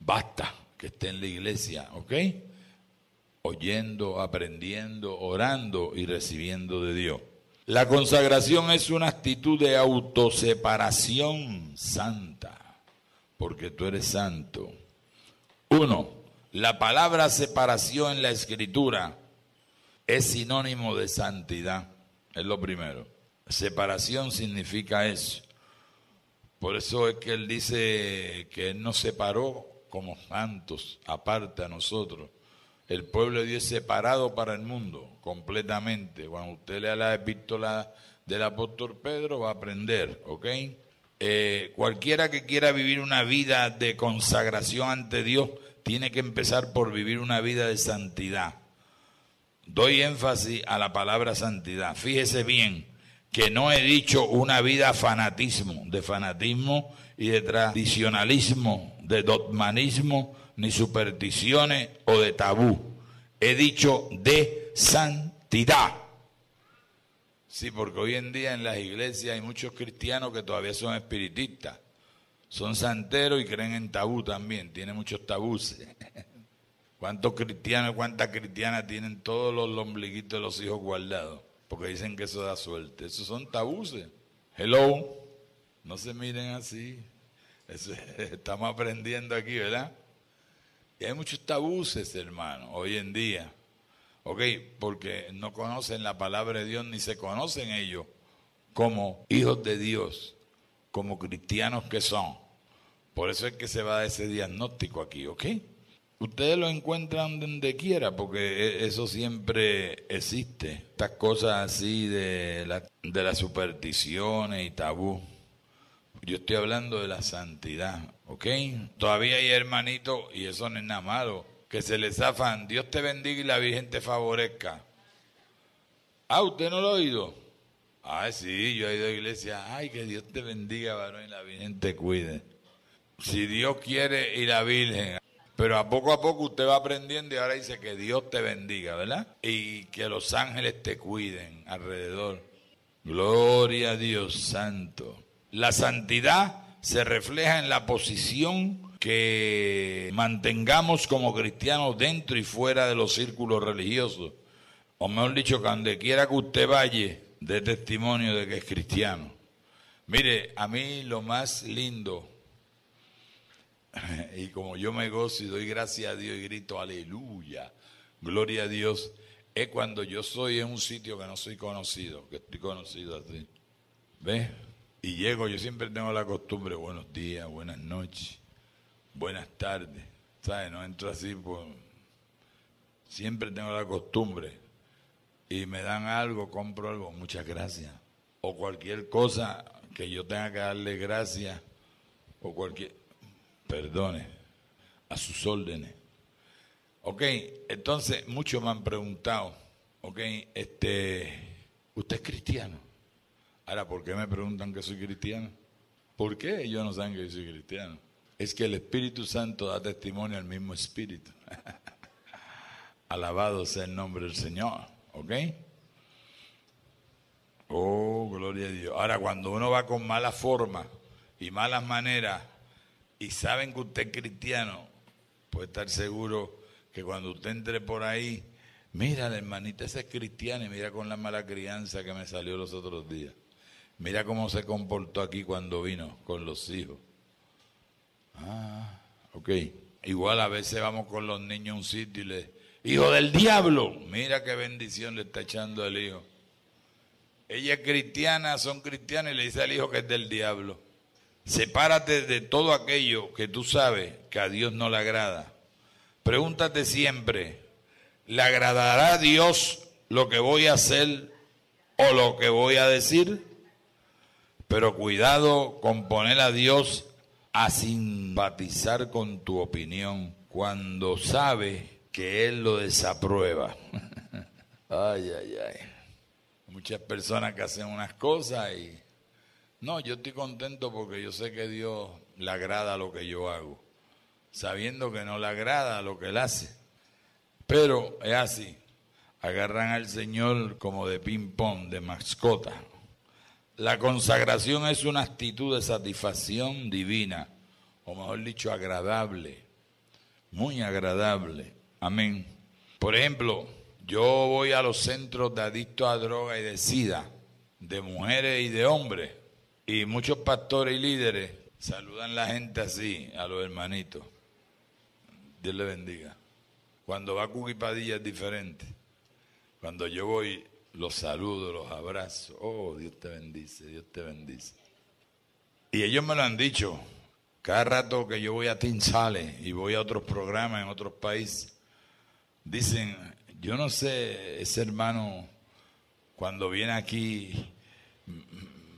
basta que esté en la iglesia, ¿ok? Oyendo, aprendiendo, orando y recibiendo de Dios. La consagración es una actitud de autoseparación santa porque tú eres santo. Uno, la palabra separación en la escritura es sinónimo de santidad. Es lo primero. Separación significa eso. Por eso es que él dice que él nos separó como santos, aparte a nosotros. El pueblo de Dios separado para el mundo, completamente. Cuando usted lea la epístola del apóstol Pedro, va a aprender, ¿ok? Eh, cualquiera que quiera vivir una vida de consagración ante Dios tiene que empezar por vivir una vida de santidad. Doy énfasis a la palabra santidad. Fíjese bien que no he dicho una vida fanatismo, de fanatismo y de tradicionalismo, de dogmanismo, ni supersticiones o de tabú. He dicho de santidad. Sí, porque hoy en día en las iglesias hay muchos cristianos que todavía son espiritistas. Son santeros y creen en tabú también. Tienen muchos tabús. ¿Cuántos cristianos, cuántas cristianas tienen todos los lombliguitos de los hijos guardados? Porque dicen que eso da suerte. Esos son tabuses. Hello. No se miren así. estamos aprendiendo aquí, ¿verdad? Y hay muchos tabuses, hermano, hoy en día. ¿ok? Porque no conocen la palabra de Dios ni se conocen ellos como hijos de Dios, como cristianos que son. Por eso es que se va a ese diagnóstico aquí, ¿ok? Ustedes lo encuentran donde quiera, porque e, eso siempre existe. Estas cosas así de, la, de las supersticiones y tabú. Yo estoy hablando de la santidad, ¿ok? Todavía hay hermanitos, y eso no es nada malo, que se les zafan, Dios te bendiga y la Virgen te favorezca. Ah, ¿usted no lo ha oído? Ah, sí, yo he ido a iglesia. Ay, que Dios te bendiga, varón, y la Virgen te cuide. Si Dios quiere y la Virgen. Pero a poco a poco usted va aprendiendo y ahora dice que Dios te bendiga, ¿verdad? Y que los ángeles te cuiden alrededor. Gloria a Dios santo. La santidad se refleja en la posición que mantengamos como cristianos dentro y fuera de los círculos religiosos. O mejor dicho, donde quiera que usted vaya, dé testimonio de que es cristiano. Mire, a mí lo más lindo y como yo me gozo y doy gracias a Dios y grito aleluya, gloria a Dios, es cuando yo soy en un sitio que no soy conocido, que estoy conocido así. ¿Ves? Y llego, yo siempre tengo la costumbre, buenos días, buenas noches, buenas tardes. ¿Sabes? No entro así, pues. Siempre tengo la costumbre. Y me dan algo, compro algo, muchas gracias. O cualquier cosa que yo tenga que darle gracias, o cualquier perdone, a sus órdenes. Ok, entonces muchos me han preguntado, ok, este, ¿usted es cristiano? Ahora, ¿por qué me preguntan que soy cristiano? ¿Por qué ellos no saben que yo soy cristiano? Es que el Espíritu Santo da testimonio al mismo Espíritu. Alabado sea el nombre del Señor, ¿ok? Oh, gloria a Dios. Ahora, cuando uno va con mala forma y malas maneras y saben que usted es cristiano, puede estar seguro que cuando usted entre por ahí, mira, la hermanita esa es cristiana y mira con la mala crianza que me salió los otros días. Mira cómo se comportó aquí cuando vino con los hijos. Ah, ok. Igual a veces vamos con los niños a un sitio y le, hijo del diablo, mira qué bendición le está echando al hijo. Ella es cristiana, son cristianas y le dice al hijo que es del diablo. Sepárate de todo aquello que tú sabes que a Dios no le agrada. Pregúntate siempre, ¿le agradará a Dios lo que voy a hacer o lo que voy a decir? Pero cuidado con poner a Dios a simpatizar con tu opinión cuando sabe que Él lo desaprueba. ay, ay, ay. Muchas personas que hacen unas cosas y no, yo estoy contento porque yo sé que Dios le agrada lo que yo hago, sabiendo que no le agrada lo que él hace. Pero es así, agarran al Señor como de ping-pong, de mascota. La consagración es una actitud de satisfacción divina, o mejor dicho, agradable, muy agradable. Amén. Por ejemplo, yo voy a los centros de adictos a droga y de sida, de mujeres y de hombres y muchos pastores y líderes saludan la gente así, a los hermanitos. Dios le bendiga. Cuando va Cuqui Padilla es diferente. Cuando yo voy, los saludo, los abrazo. Oh, Dios te bendice, Dios te bendice. Y ellos me lo han dicho. Cada rato que yo voy a Tinsale y voy a otros programas en otros países, dicen, yo no sé, ese hermano cuando viene aquí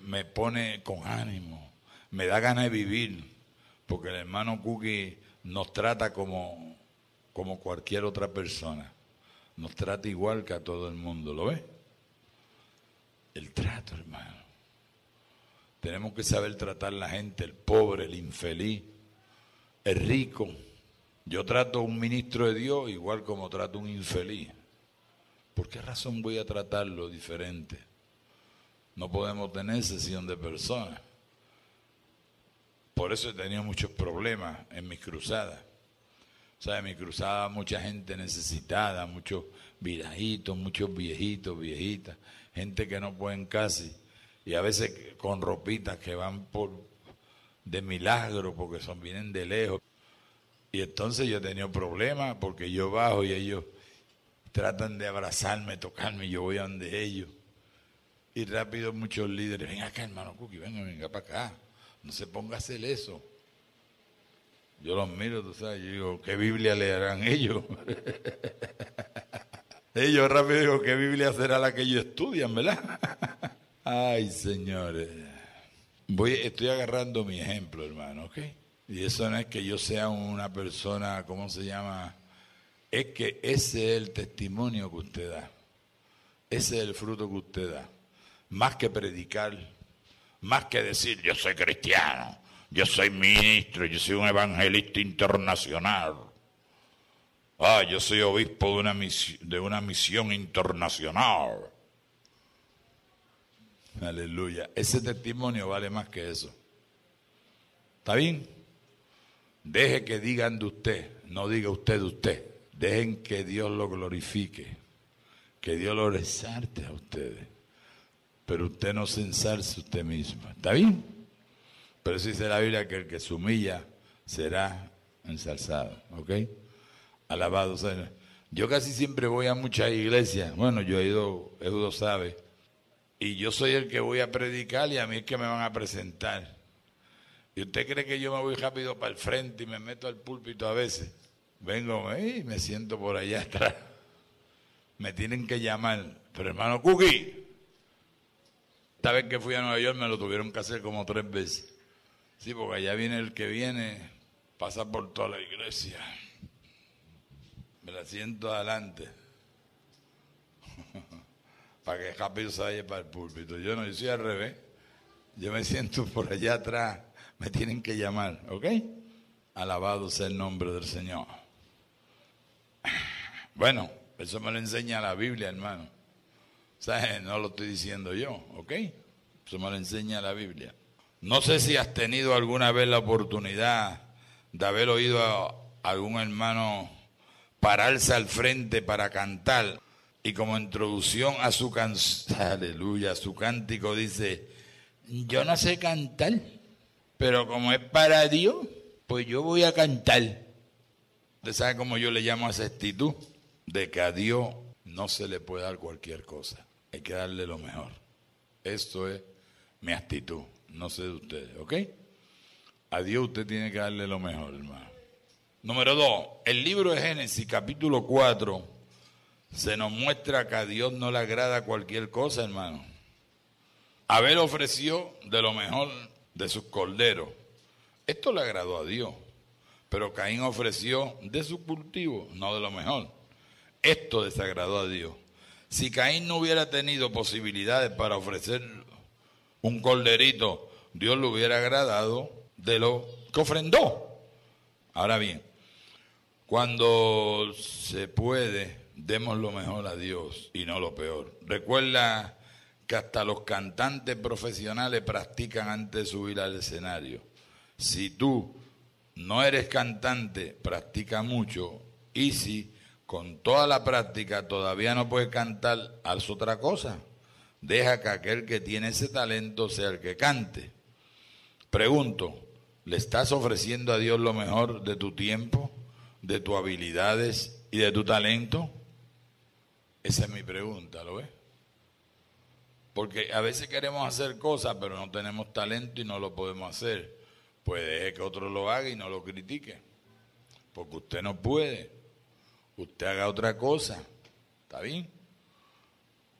me pone con ánimo, me da ganas de vivir, porque el hermano Cookie nos trata como, como cualquier otra persona, nos trata igual que a todo el mundo, ¿lo ve? El trato, hermano. Tenemos que saber tratar a la gente, el pobre, el infeliz, el rico. Yo trato a un ministro de Dios igual como trato a un infeliz. ¿Por qué razón voy a tratarlo diferente? No podemos tener sesión de personas. Por eso he tenido muchos problemas en mis cruzadas. O sea, en mi cruzada mucha gente necesitada, muchos virajitos, muchos viejitos, viejitas, gente que no pueden casi, y a veces con ropitas que van por de milagro porque son vienen de lejos. Y entonces yo he tenido problemas porque yo bajo y ellos tratan de abrazarme, tocarme, y yo voy a donde ellos. Y rápido muchos líderes, ven acá hermano Cookie, venga, venga para acá. No se ponga a hacer eso. Yo los miro, tú sabes, yo digo, ¿qué Biblia leerán ellos? ellos rápido digo, ¿qué Biblia será la que ellos estudian, verdad? Ay, señores. Voy, estoy agarrando mi ejemplo, hermano, ¿ok? Y eso no es que yo sea una persona, ¿cómo se llama? Es que ese es el testimonio que usted da. Ese es el fruto que usted da más que predicar, más que decir yo soy cristiano, yo soy ministro, yo soy un evangelista internacional. Ah, yo soy obispo de una, de una misión internacional. Aleluya. Ese testimonio vale más que eso. ¿Está bien? Deje que digan de usted, no diga usted de usted. Dejen que Dios lo glorifique, que Dios lo resarte a ustedes. Pero usted no se ensalce usted mismo. ¿Está bien? Pero dice la Biblia que el que se humilla será ensalzado. ¿Ok? Alabado sea. Yo casi siempre voy a muchas iglesias. Bueno, yo he ido, Eudo sabe. Y yo soy el que voy a predicar y a mí es que me van a presentar. ¿Y usted cree que yo me voy rápido para el frente y me meto al púlpito a veces? Vengo y me siento por allá atrás. Me tienen que llamar. Pero hermano Cookie, esta vez que fui a Nueva York me lo tuvieron que hacer como tres veces. Sí, porque allá viene el que viene, pasa por toda la iglesia. Me la siento adelante. para que rápido se vaya para el púlpito. Yo no, yo soy al revés. Yo me siento por allá atrás me tienen que llamar, ¿ok? Alabado sea el nombre del Señor. Bueno, eso me lo enseña la Biblia, hermano. O sea, no lo estoy diciendo yo, ¿ok? Eso me lo enseña la Biblia. No sé si has tenido alguna vez la oportunidad de haber oído a algún hermano pararse al frente para cantar y como introducción a su canción, aleluya, a su cántico dice, yo no sé cantar. Pero como es para Dios, pues yo voy a cantar. ¿Usted sabe cómo yo le llamo a esa actitud? De que a Dios no se le puede dar cualquier cosa. Hay que darle lo mejor. Esto es mi actitud. No sé de ustedes, ¿ok? A Dios usted tiene que darle lo mejor, hermano. Número dos, el libro de Génesis, capítulo 4, se nos muestra que a Dios no le agrada cualquier cosa, hermano. Abel ofreció de lo mejor de sus corderos. Esto le agradó a Dios, pero Caín ofreció de su cultivo, no de lo mejor. Esto desagradó a Dios. Si Caín no hubiera tenido posibilidades para ofrecer un corderito, Dios le hubiera agradado de lo que ofrendó. Ahora bien, cuando se puede, demos lo mejor a Dios y no lo peor. Recuerda que hasta los cantantes profesionales practican antes de subir al escenario. Si tú no eres cantante, practica mucho. Y si con toda la práctica todavía no puedes cantar, haz otra cosa. Deja que aquel que tiene ese talento sea el que cante. Pregunto, ¿le estás ofreciendo a Dios lo mejor de tu tiempo, de tus habilidades y de tu talento? Esa es mi pregunta, ¿lo ves? Porque a veces queremos hacer cosas, pero no tenemos talento y no lo podemos hacer. Pues deje que otro lo haga y no lo critique. Porque usted no puede. Usted haga otra cosa. ¿Está bien?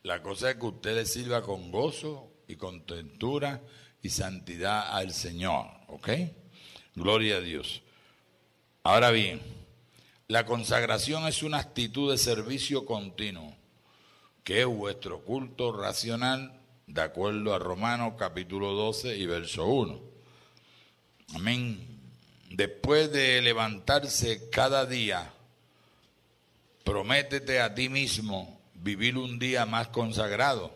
La cosa es que usted le sirva con gozo y contentura y santidad al Señor. ¿Ok? Gloria a Dios. Ahora bien, la consagración es una actitud de servicio continuo que es vuestro culto racional, de acuerdo a Romanos capítulo 12 y verso 1. Amén. Después de levantarse cada día, prométete a ti mismo vivir un día más consagrado.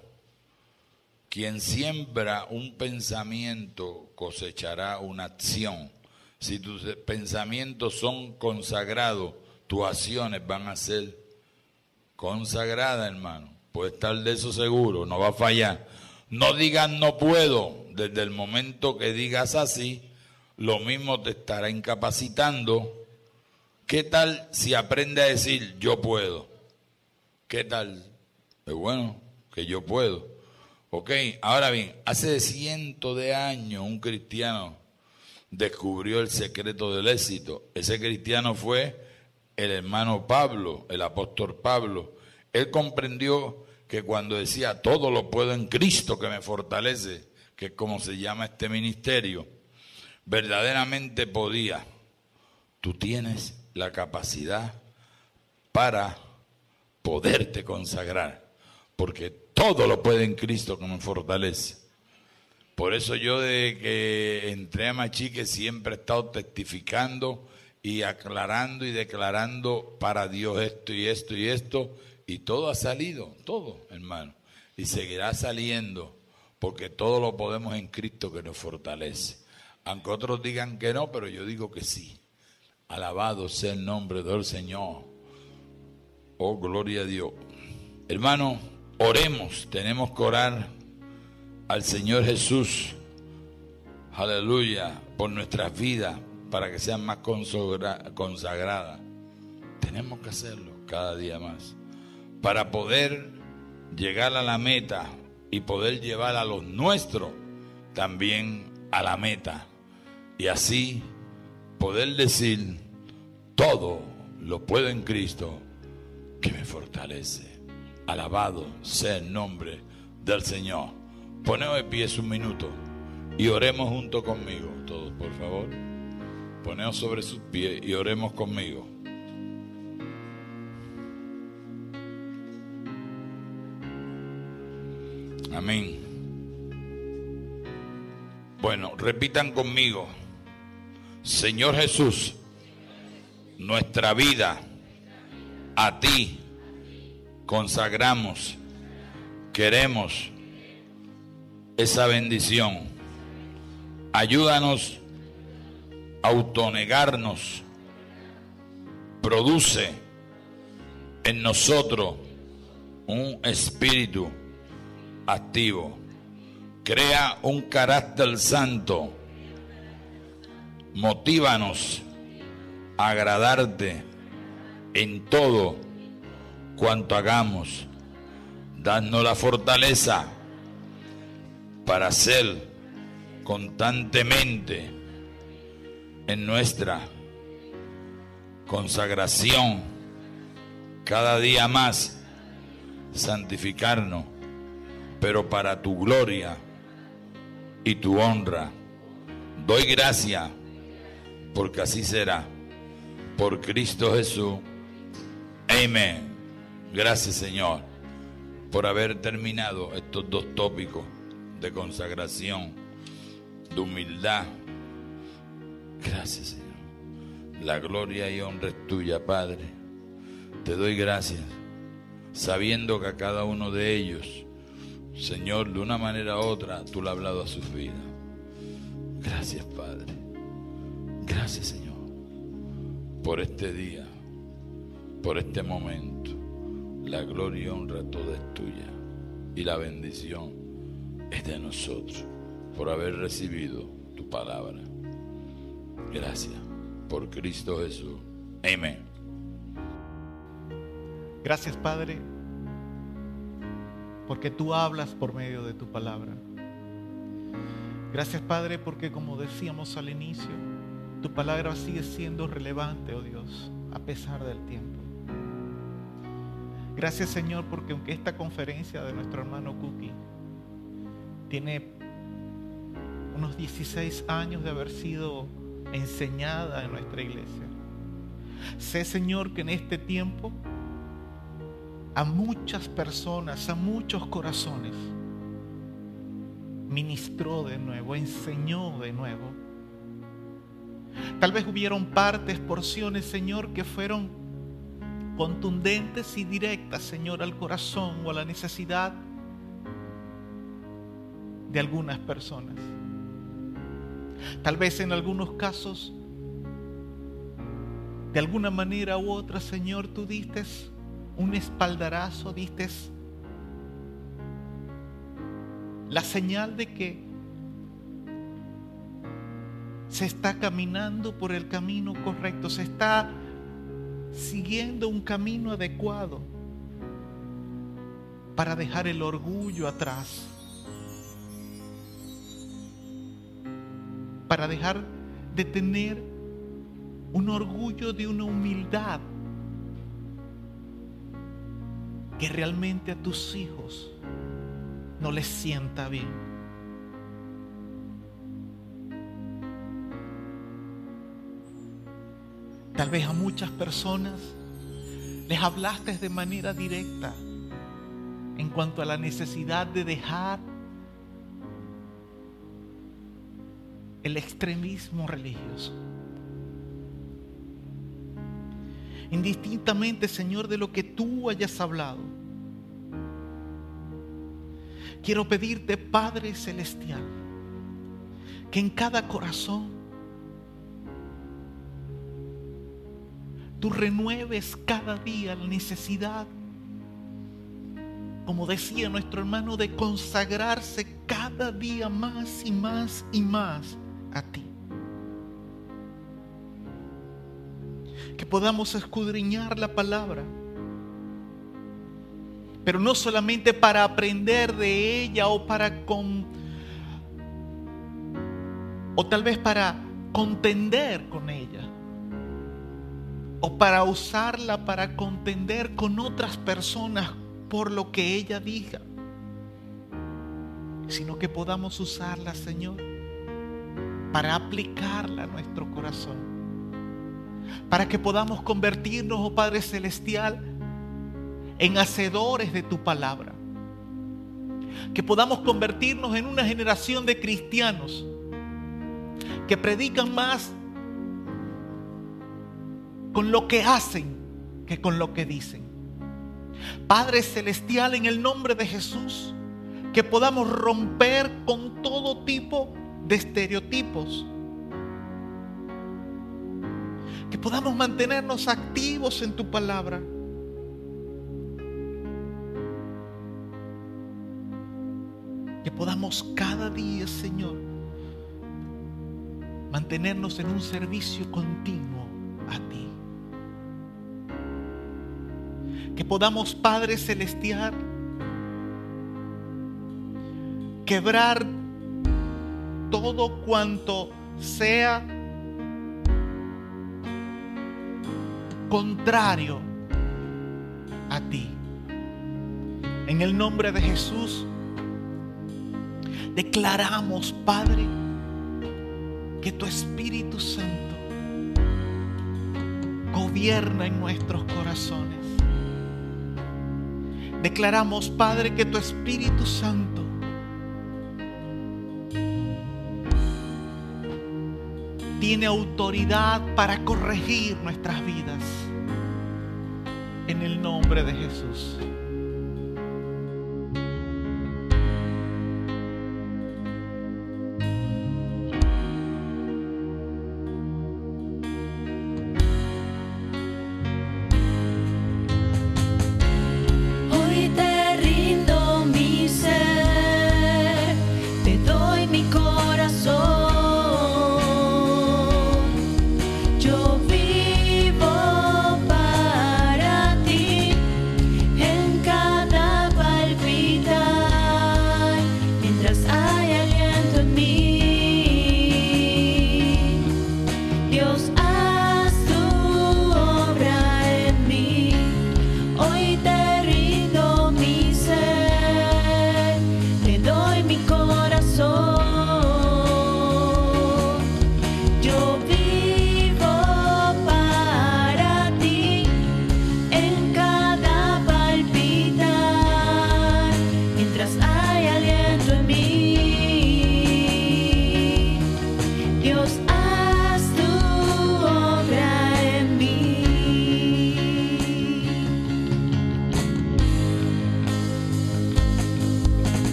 Quien siembra un pensamiento cosechará una acción. Si tus pensamientos son consagrados, tus acciones van a ser consagradas, hermano puede estar de eso seguro, no va a fallar. No digas no puedo, desde el momento que digas así, lo mismo te estará incapacitando. ¿Qué tal si aprende a decir yo puedo? ¿Qué tal? Es bueno que yo puedo. Ok, ahora bien, hace cientos de años un cristiano descubrió el secreto del éxito. Ese cristiano fue el hermano Pablo, el apóstol Pablo. Él comprendió que cuando decía todo lo puedo en Cristo que me fortalece, que es como se llama este ministerio, verdaderamente podía. Tú tienes la capacidad para poderte consagrar, porque todo lo puede en Cristo que me fortalece. Por eso yo de que entré a Machique siempre he estado testificando y aclarando y declarando para Dios esto y esto y esto, y todo ha salido, todo, hermano, y seguirá saliendo, porque todo lo podemos en Cristo que nos fortalece. Aunque otros digan que no, pero yo digo que sí. Alabado sea el nombre del Señor. Oh, gloria a Dios. Hermano, oremos, tenemos que orar al Señor Jesús. Aleluya, por nuestras vidas, para que sean más consagradas. Tenemos que hacerlo cada día más. Para poder llegar a la meta y poder llevar a los nuestros también a la meta. Y así poder decir, todo lo puedo en Cristo que me fortalece. Alabado sea el nombre del Señor. Ponemos de pie un minuto y oremos junto conmigo, todos, por favor. Poneos sobre sus pies y oremos conmigo. Amén. Bueno, repitan conmigo. Señor Jesús, nuestra vida a ti consagramos, queremos esa bendición. Ayúdanos autonegarnos. Produce en nosotros un espíritu activo. Crea un carácter santo. Motívanos a agradarte en todo cuanto hagamos. Danos la fortaleza para ser constantemente en nuestra consagración cada día más santificarnos, pero para tu gloria y tu honra. Doy gracias porque así será. Por Cristo Jesús. Amén. Gracias Señor por haber terminado estos dos tópicos de consagración, de humildad. Gracias, Señor. La gloria y honra es tuya, Padre. Te doy gracias, sabiendo que a cada uno de ellos, Señor, de una manera u otra, tú le has hablado a sus vidas. Gracias, Padre. Gracias, Señor, por este día, por este momento. La gloria y honra toda es tuya y la bendición es de nosotros por haber recibido tu palabra. Gracias por Cristo Jesús. Amén. Gracias Padre, porque tú hablas por medio de tu palabra. Gracias Padre, porque como decíamos al inicio, tu palabra sigue siendo relevante, oh Dios, a pesar del tiempo. Gracias Señor, porque aunque esta conferencia de nuestro hermano Cookie tiene unos 16 años de haber sido enseñada en nuestra iglesia. Sé, Señor, que en este tiempo a muchas personas, a muchos corazones, ministró de nuevo, enseñó de nuevo. Tal vez hubieron partes, porciones, Señor, que fueron contundentes y directas, Señor, al corazón o a la necesidad de algunas personas. Tal vez en algunos casos, de alguna manera u otra, Señor, tú diste un espaldarazo, diste la señal de que se está caminando por el camino correcto, se está siguiendo un camino adecuado para dejar el orgullo atrás para dejar de tener un orgullo de una humildad que realmente a tus hijos no les sienta bien. Tal vez a muchas personas les hablaste de manera directa en cuanto a la necesidad de dejar el extremismo religioso. indistintamente, Señor, de lo que tú hayas hablado. Quiero pedirte, Padre Celestial, que en cada corazón tú renueves cada día la necesidad, como decía nuestro hermano, de consagrarse cada día más y más y más a ti. Que podamos escudriñar la palabra pero no solamente para aprender de ella o para con o tal vez para contender con ella o para usarla para contender con otras personas por lo que ella diga, sino que podamos usarla, Señor, para aplicarla a nuestro corazón, para que podamos convertirnos, oh Padre Celestial, en hacedores de tu palabra. Que podamos convertirnos en una generación de cristianos que predican más con lo que hacen que con lo que dicen. Padre Celestial, en el nombre de Jesús, que podamos romper con todo tipo de estereotipos. Que podamos mantenernos activos en tu palabra que podamos cada día, Señor, mantenernos en un servicio continuo a ti. Que podamos, Padre Celestial, quebrar todo cuanto sea contrario a ti. En el nombre de Jesús declaramos, Padre, que tu Espíritu Santo gobierna en nuestros corazones. Declaramos, Padre, que tu Espíritu Santo tiene autoridad para corregir nuestras vidas. En el nombre de Jesús.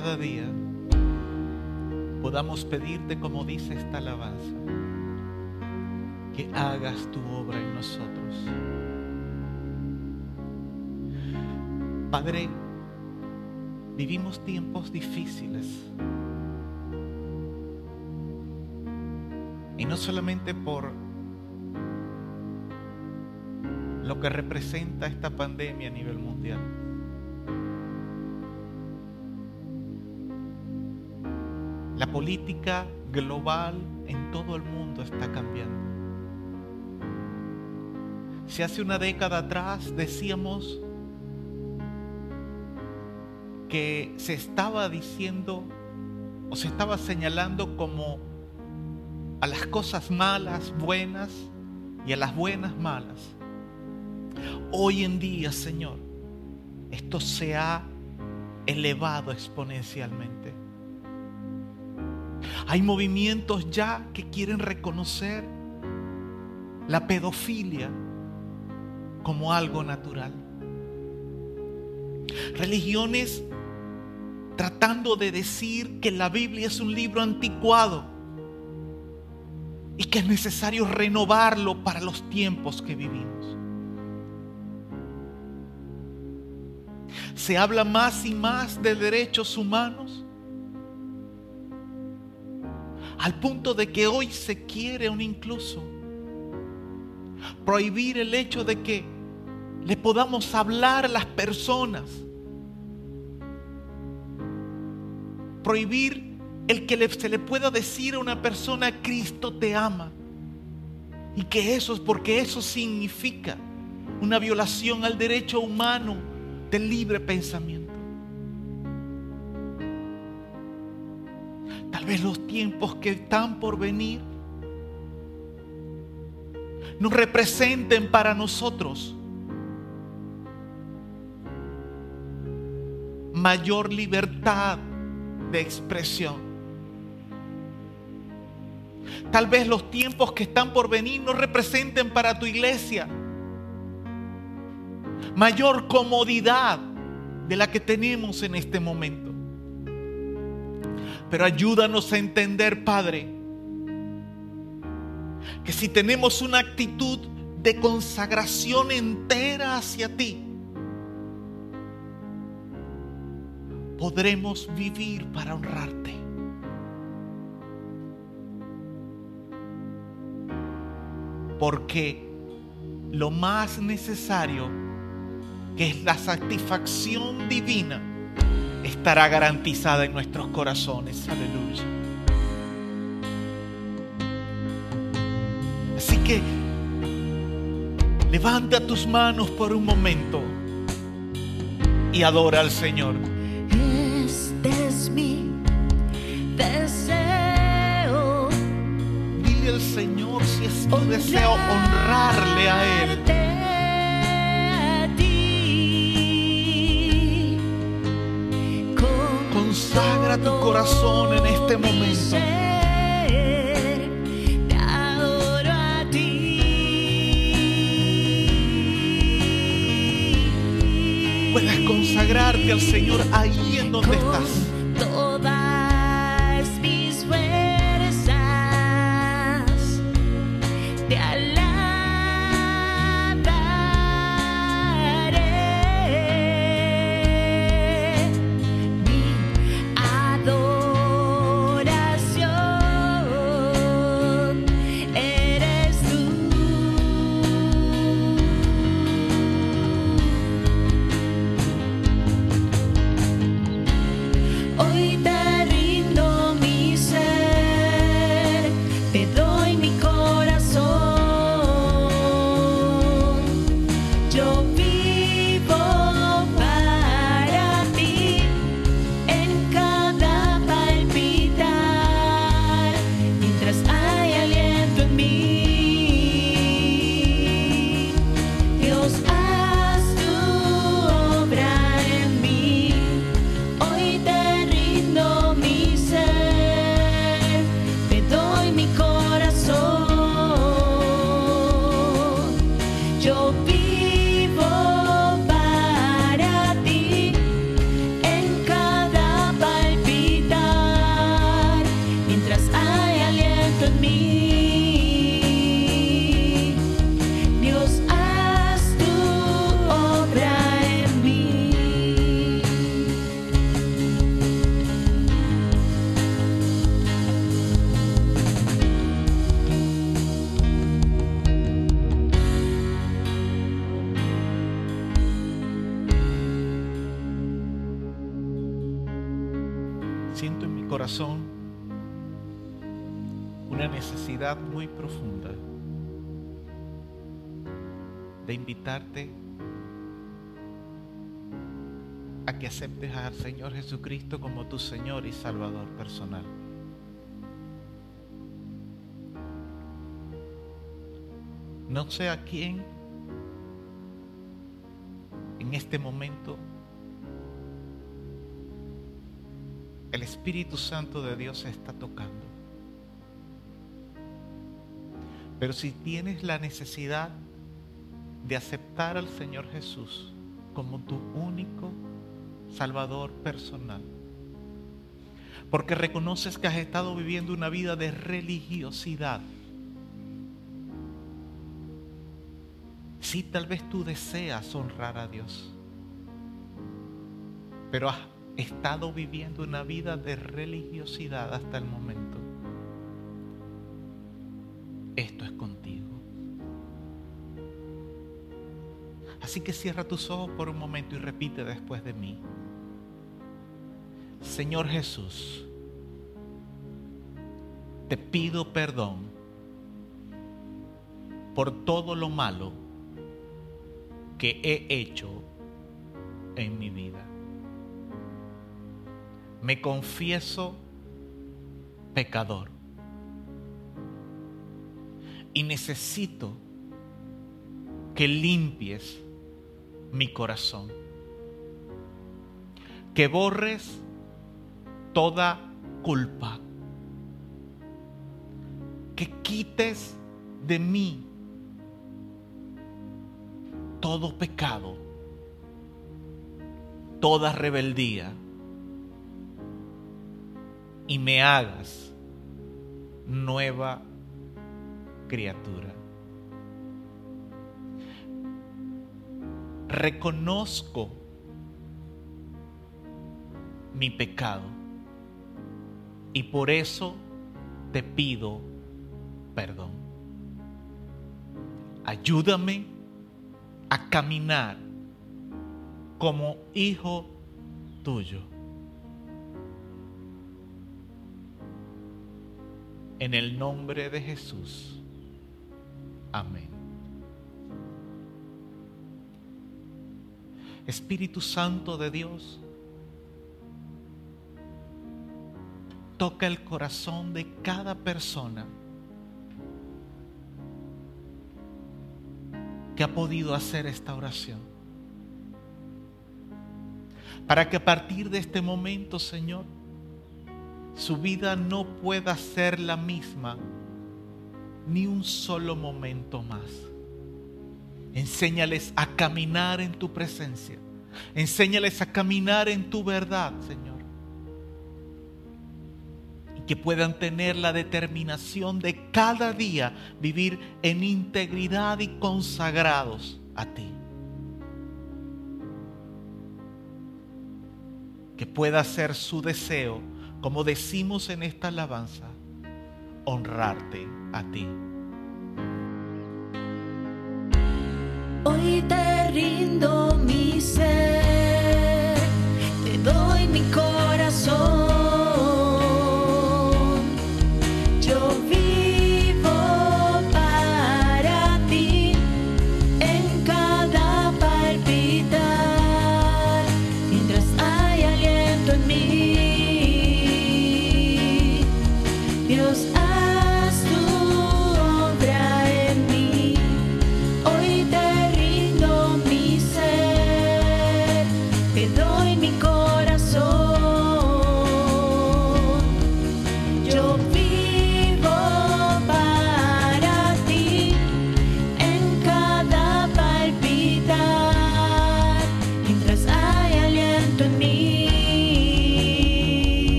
Cada día podamos pedirte, como dice esta alabanza, que hagas tu obra en nosotros. Padre, vivimos tiempos difíciles. Y no solamente por lo que representa esta pandemia a nivel mundial La política global en todo el mundo está cambiando. Si hace una década atrás decíamos que se estaba diciendo o se estaba señalando como a las cosas malas buenas y a las buenas malas. hoy en día, Señor, esto se ha elevado exponencialmente. Hay movimientos ya que quieren reconocer la pedofilia como algo natural. Religiones tratando de decir que la Biblia es un libro anticuado y que es necesario renovarlo para los tiempos que vivimos. Se habla más y más de derechos humanos al punto de que hoy se quiere aún incluso prohibir el hecho de que le podamos hablar a las personas prohibir el que se le pueda decir a una persona, Cristo te ama. Y que eso es porque eso significa una violación al derecho humano del libre pensamiento. Los tiempos que están por venir nos representen para nosotros mayor libertad de expresión. Tal vez los tiempos que están por venir no representen para tu iglesia mayor comodidad de la que tenemos en este momento. Pero ayúdanos a entender, Padre, que si tenemos una actitud de consagración entera hacia ti, podremos vivir para honrarte. Porque lo más necesario, es la satisfacción divina, estará garantizada en nuestros corazones. Aleluya. Así que levanta tus manos por un momento y adora al Señor. Señor si es tu deseo honrarle a Él. Consagra tu corazón en este momento. Puedes consagrarte al Señor ahí en donde estás. A que aceptes al Señor Jesucristo como tu Señor y Salvador personal. No sé a quién en este momento el Espíritu Santo de Dios se está tocando. Pero si tienes la necesidad de aceptar al Señor Jesús como tu único Salvador personal, porque reconoces que has estado viviendo una vida de religiosidad, si tal vez tú deseas honrar a Dios, pero has estado viviendo una vida de religiosidad hasta el momento, esto es contigo. Así que cierra tus ojos por un momento y repite después de mí. Señor Jesús, te pido perdón por todo lo malo que he hecho en mi vida. Me confieso pecador y necesito que limpies mi corazón, que borres toda culpa, que quites de mí todo pecado, toda rebeldía y me hagas nueva criatura. Reconozco mi pecado y por eso te pido perdón. Ayúdame a caminar como hijo tuyo. En el nombre de Jesús. Amén. Espíritu Santo de Dios, toca el corazón de cada persona que ha podido hacer esta oración. Para que a partir de este momento, Señor, su vida no pueda ser la misma ni un solo momento más. Enséñales a caminar en tu presencia. Enséñales a caminar en tu verdad, Señor. Y que puedan tener la determinación de cada día vivir en integridad y consagrados a ti. Que pueda ser su deseo como decimos en esta alabanza, honrarte a ti. Te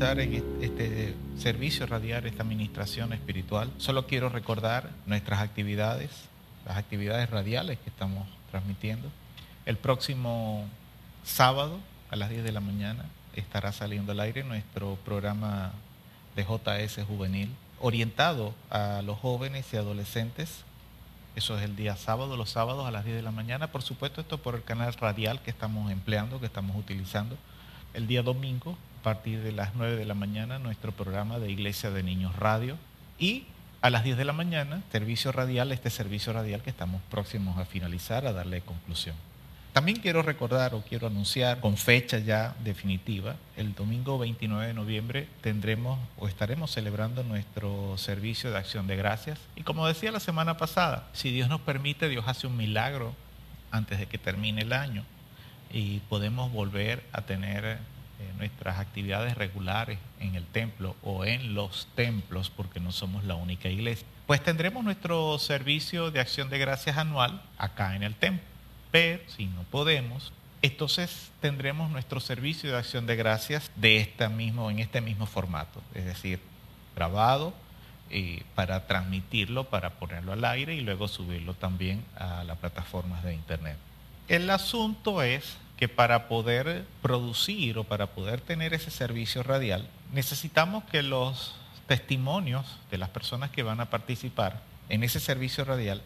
finalizar en este- servicio radial, esta administración espiritual, solo quiero recordar nuestras actividades, las actividades radiales que estamos transmitiendo. El próximo sábado a las 10 de la mañana estará saliendo al aire nuestro programa de JS Juvenil, orientado a los jóvenes y adolescentes. Eso es el día sábado, los sábados a las 10 de la mañana. Por supuesto, esto por el canal radial que estamos empleando, que estamos utilizando. El día domingo, a partir de las 9 de la mañana, nuestro programa de Iglesia de Niños Radio. Y a las 10 de la mañana, servicio radial, este servicio radial que estamos próximos a finalizar, a darle conclusión. También quiero recordar o quiero anunciar con fecha ya definitiva, el domingo 29 de noviembre tendremos o estaremos celebrando nuestro servicio de acción de gracias. Y como decía la semana pasada, si Dios nos permite, Dios hace un milagro antes de que termine el año y podemos volver a tener nuestras actividades regulares en el templo o en los templos, porque no somos la única iglesia. Pues tendremos nuestro servicio de acción de gracias anual acá en el templo. Pero si no podemos, entonces tendremos nuestro servicio de acción de gracias de esta mismo, en este mismo formato, es decir, grabado eh, para transmitirlo, para ponerlo al aire y luego subirlo también a las plataformas de internet. El asunto es que para poder producir o para poder tener ese servicio radial, necesitamos que los testimonios de las personas que van a participar en ese servicio radial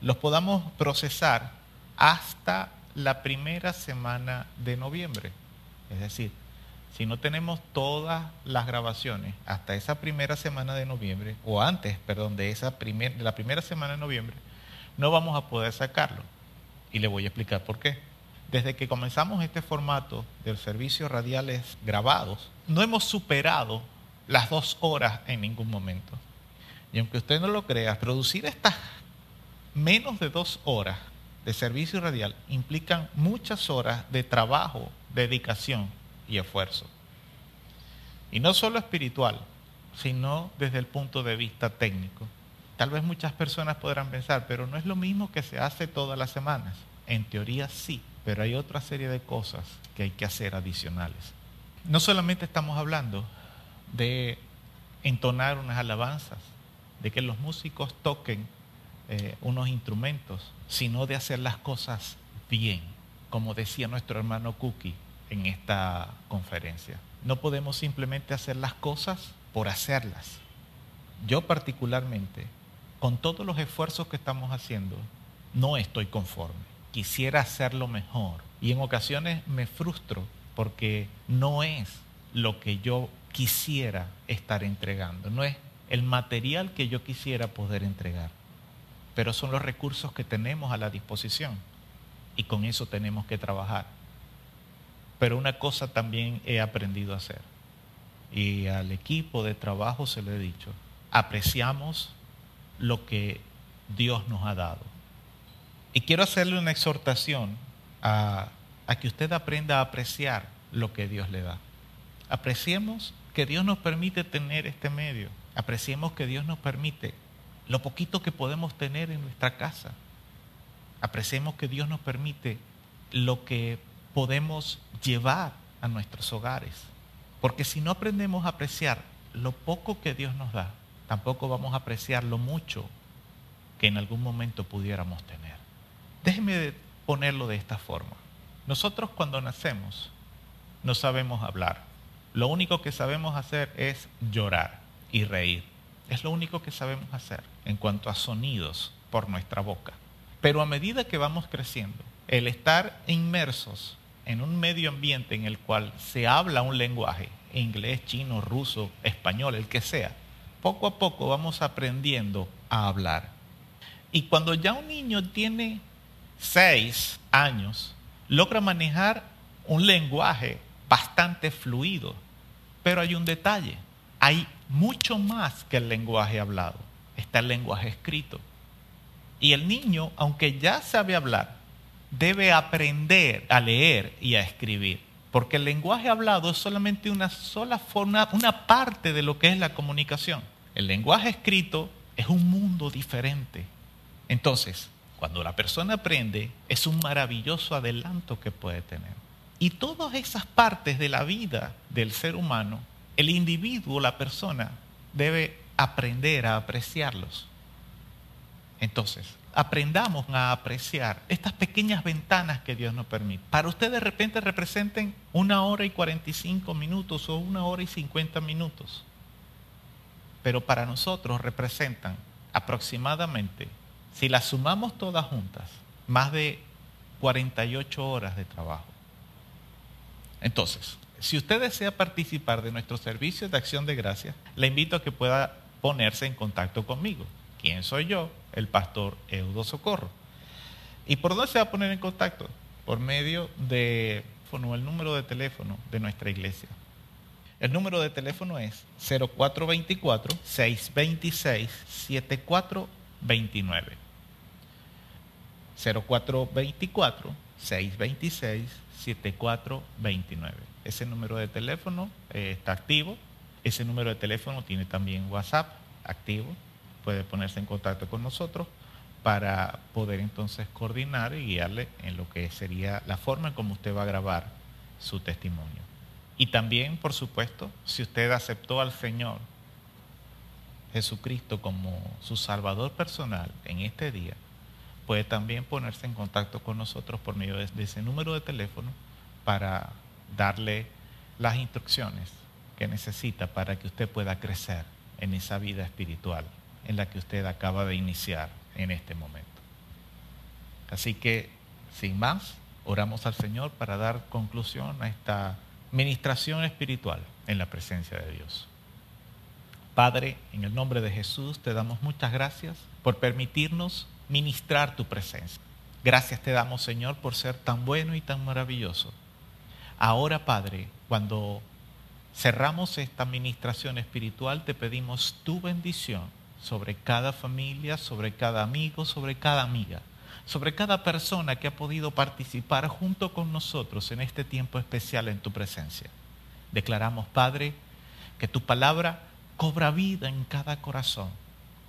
los podamos procesar hasta la primera semana de noviembre. Es decir, si no tenemos todas las grabaciones hasta esa primera semana de noviembre, o antes, perdón, de, esa de la primera semana de noviembre, no vamos a poder sacarlo. Y le voy a explicar por qué. Desde que comenzamos este formato del servicio radiales grabados, no hemos superado las dos horas en ningún momento. Y aunque usted no lo crea, producir estas menos de dos horas de servicio radial implican muchas horas de trabajo, dedicación y esfuerzo. Y no solo espiritual, sino desde el punto de vista técnico. Tal vez muchas personas podrán pensar, pero no es lo mismo que se hace todas las semanas. En teoría sí, pero hay otra serie de cosas que hay que hacer adicionales. No solamente estamos hablando de entonar unas alabanzas, de que los músicos toquen eh, unos instrumentos, sino de hacer las cosas bien, como decía nuestro hermano Cookie en esta conferencia. No podemos simplemente hacer las cosas por hacerlas. Yo particularmente, con todos los esfuerzos que estamos haciendo, no estoy conforme. Quisiera hacerlo mejor. Y en ocasiones me frustro porque no es lo que yo quisiera estar entregando, no es el material que yo quisiera poder entregar pero son los recursos que tenemos a la disposición y con eso tenemos que trabajar. Pero una cosa también he aprendido a hacer y al equipo de trabajo se lo he dicho, apreciamos lo que Dios nos ha dado. Y quiero hacerle una exhortación a, que usted aprenda a apreciar lo que Dios le da. Apreciemos que Dios nos permite tener este medio. Apreciemos que Dios nos permite lo poquito que podemos tener en nuestra casa. Apreciemos que Dios nos permite lo que podemos llevar a nuestros hogares. Porque si no aprendemos a apreciar lo poco que Dios nos da, tampoco vamos a apreciar lo mucho que en algún momento pudiéramos tener. Déjeme ponerlo de esta forma. Nosotros cuando nacemos no sabemos hablar. Lo único que sabemos hacer es llorar y reír. Es lo único que sabemos hacer en cuanto a sonidos por nuestra boca. Pero a medida que vamos creciendo, el estar inmersos en un medio ambiente en el cual se habla un lenguaje, inglés, chino, ruso, español, el que sea, poco a poco vamos aprendiendo a hablar. Y cuando ya un niño tiene seis años, logra manejar un lenguaje bastante fluido. Pero hay un detalle, hay mucho más que el lenguaje hablado, está el lenguaje escrito. Y el niño, aunque ya sabe hablar, debe aprender a leer y a escribir, porque el lenguaje hablado es solamente una sola forma, una parte de lo que es la comunicación. El lenguaje escrito es un mundo diferente. Entonces, cuando la persona aprende, es un maravilloso adelanto que puede tener. Y todas esas partes de la vida del ser humano el individuo, la persona, debe aprender a apreciarlos. Entonces, aprendamos a apreciar estas pequeñas ventanas que Dios nos permite. Para usted de repente representen una hora y 45 minutos o una hora y 50 minutos. Pero para nosotros representan aproximadamente, si las sumamos todas juntas, más de 48 horas de trabajo. Entonces, si usted desea participar de nuestro servicio de acción de gracias, le invito a que pueda ponerse en contacto conmigo. ¿Quién soy yo? El pastor Eudo Socorro. ¿Y por dónde se va a poner en contacto? por medio de el número de teléfono de nuestra iglesia. El número de teléfono es 0424-626-7429. 0424-626-7429. Ese número de teléfono eh, está activo. Ese número de teléfono tiene también WhatsApp activo. Puede ponerse en contacto con nosotros para poder entonces coordinar y guiarle en lo que sería la forma en cómo usted va a grabar su testimonio. Y también, por supuesto, si usted aceptó al Señor Jesucristo como su Salvador personal en este día, puede también ponerse en contacto con nosotros por medio de, ese número de teléfono para darle las instrucciones que necesita para que usted pueda crecer en esa vida espiritual en la que usted acaba de iniciar en este momento. Así que, sin más, oramos al Señor para dar conclusión a esta ministración espiritual en la presencia de Dios. Padre, en el nombre de Jesús te damos muchas gracias por permitirnos ministrar tu presencia. Gracias te damos, Señor, por ser tan bueno y tan maravilloso. Ahora, Padre, cuando cerramos esta ministración espiritual, te pedimos tu bendición sobre cada familia, sobre cada amigo, sobre cada amiga, sobre cada persona que ha podido participar junto con nosotros en este tiempo especial en tu presencia. Declaramos, Padre, que tu palabra cobra vida en cada corazón,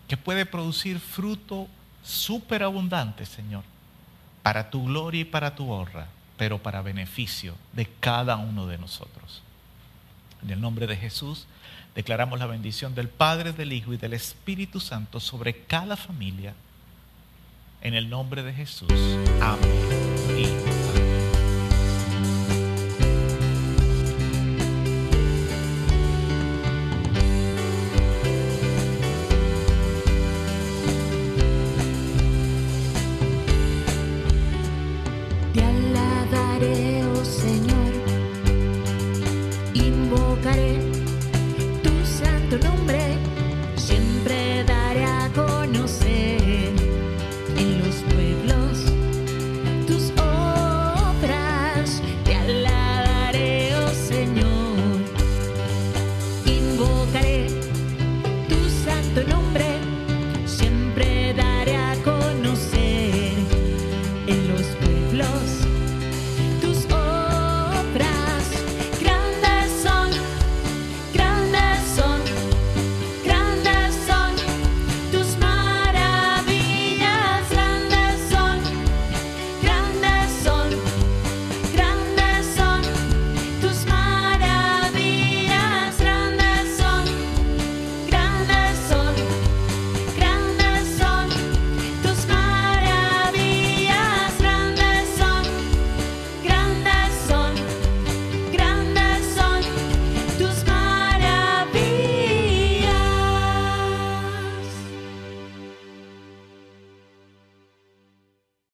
que puede producir fruto superabundante, Señor, para tu gloria y para tu honra, pero para beneficio de cada uno de nosotros. En el nombre de Jesús, declaramos la bendición del Padre, del Hijo y del Espíritu Santo sobre cada familia. En el nombre de Jesús. Amén. Y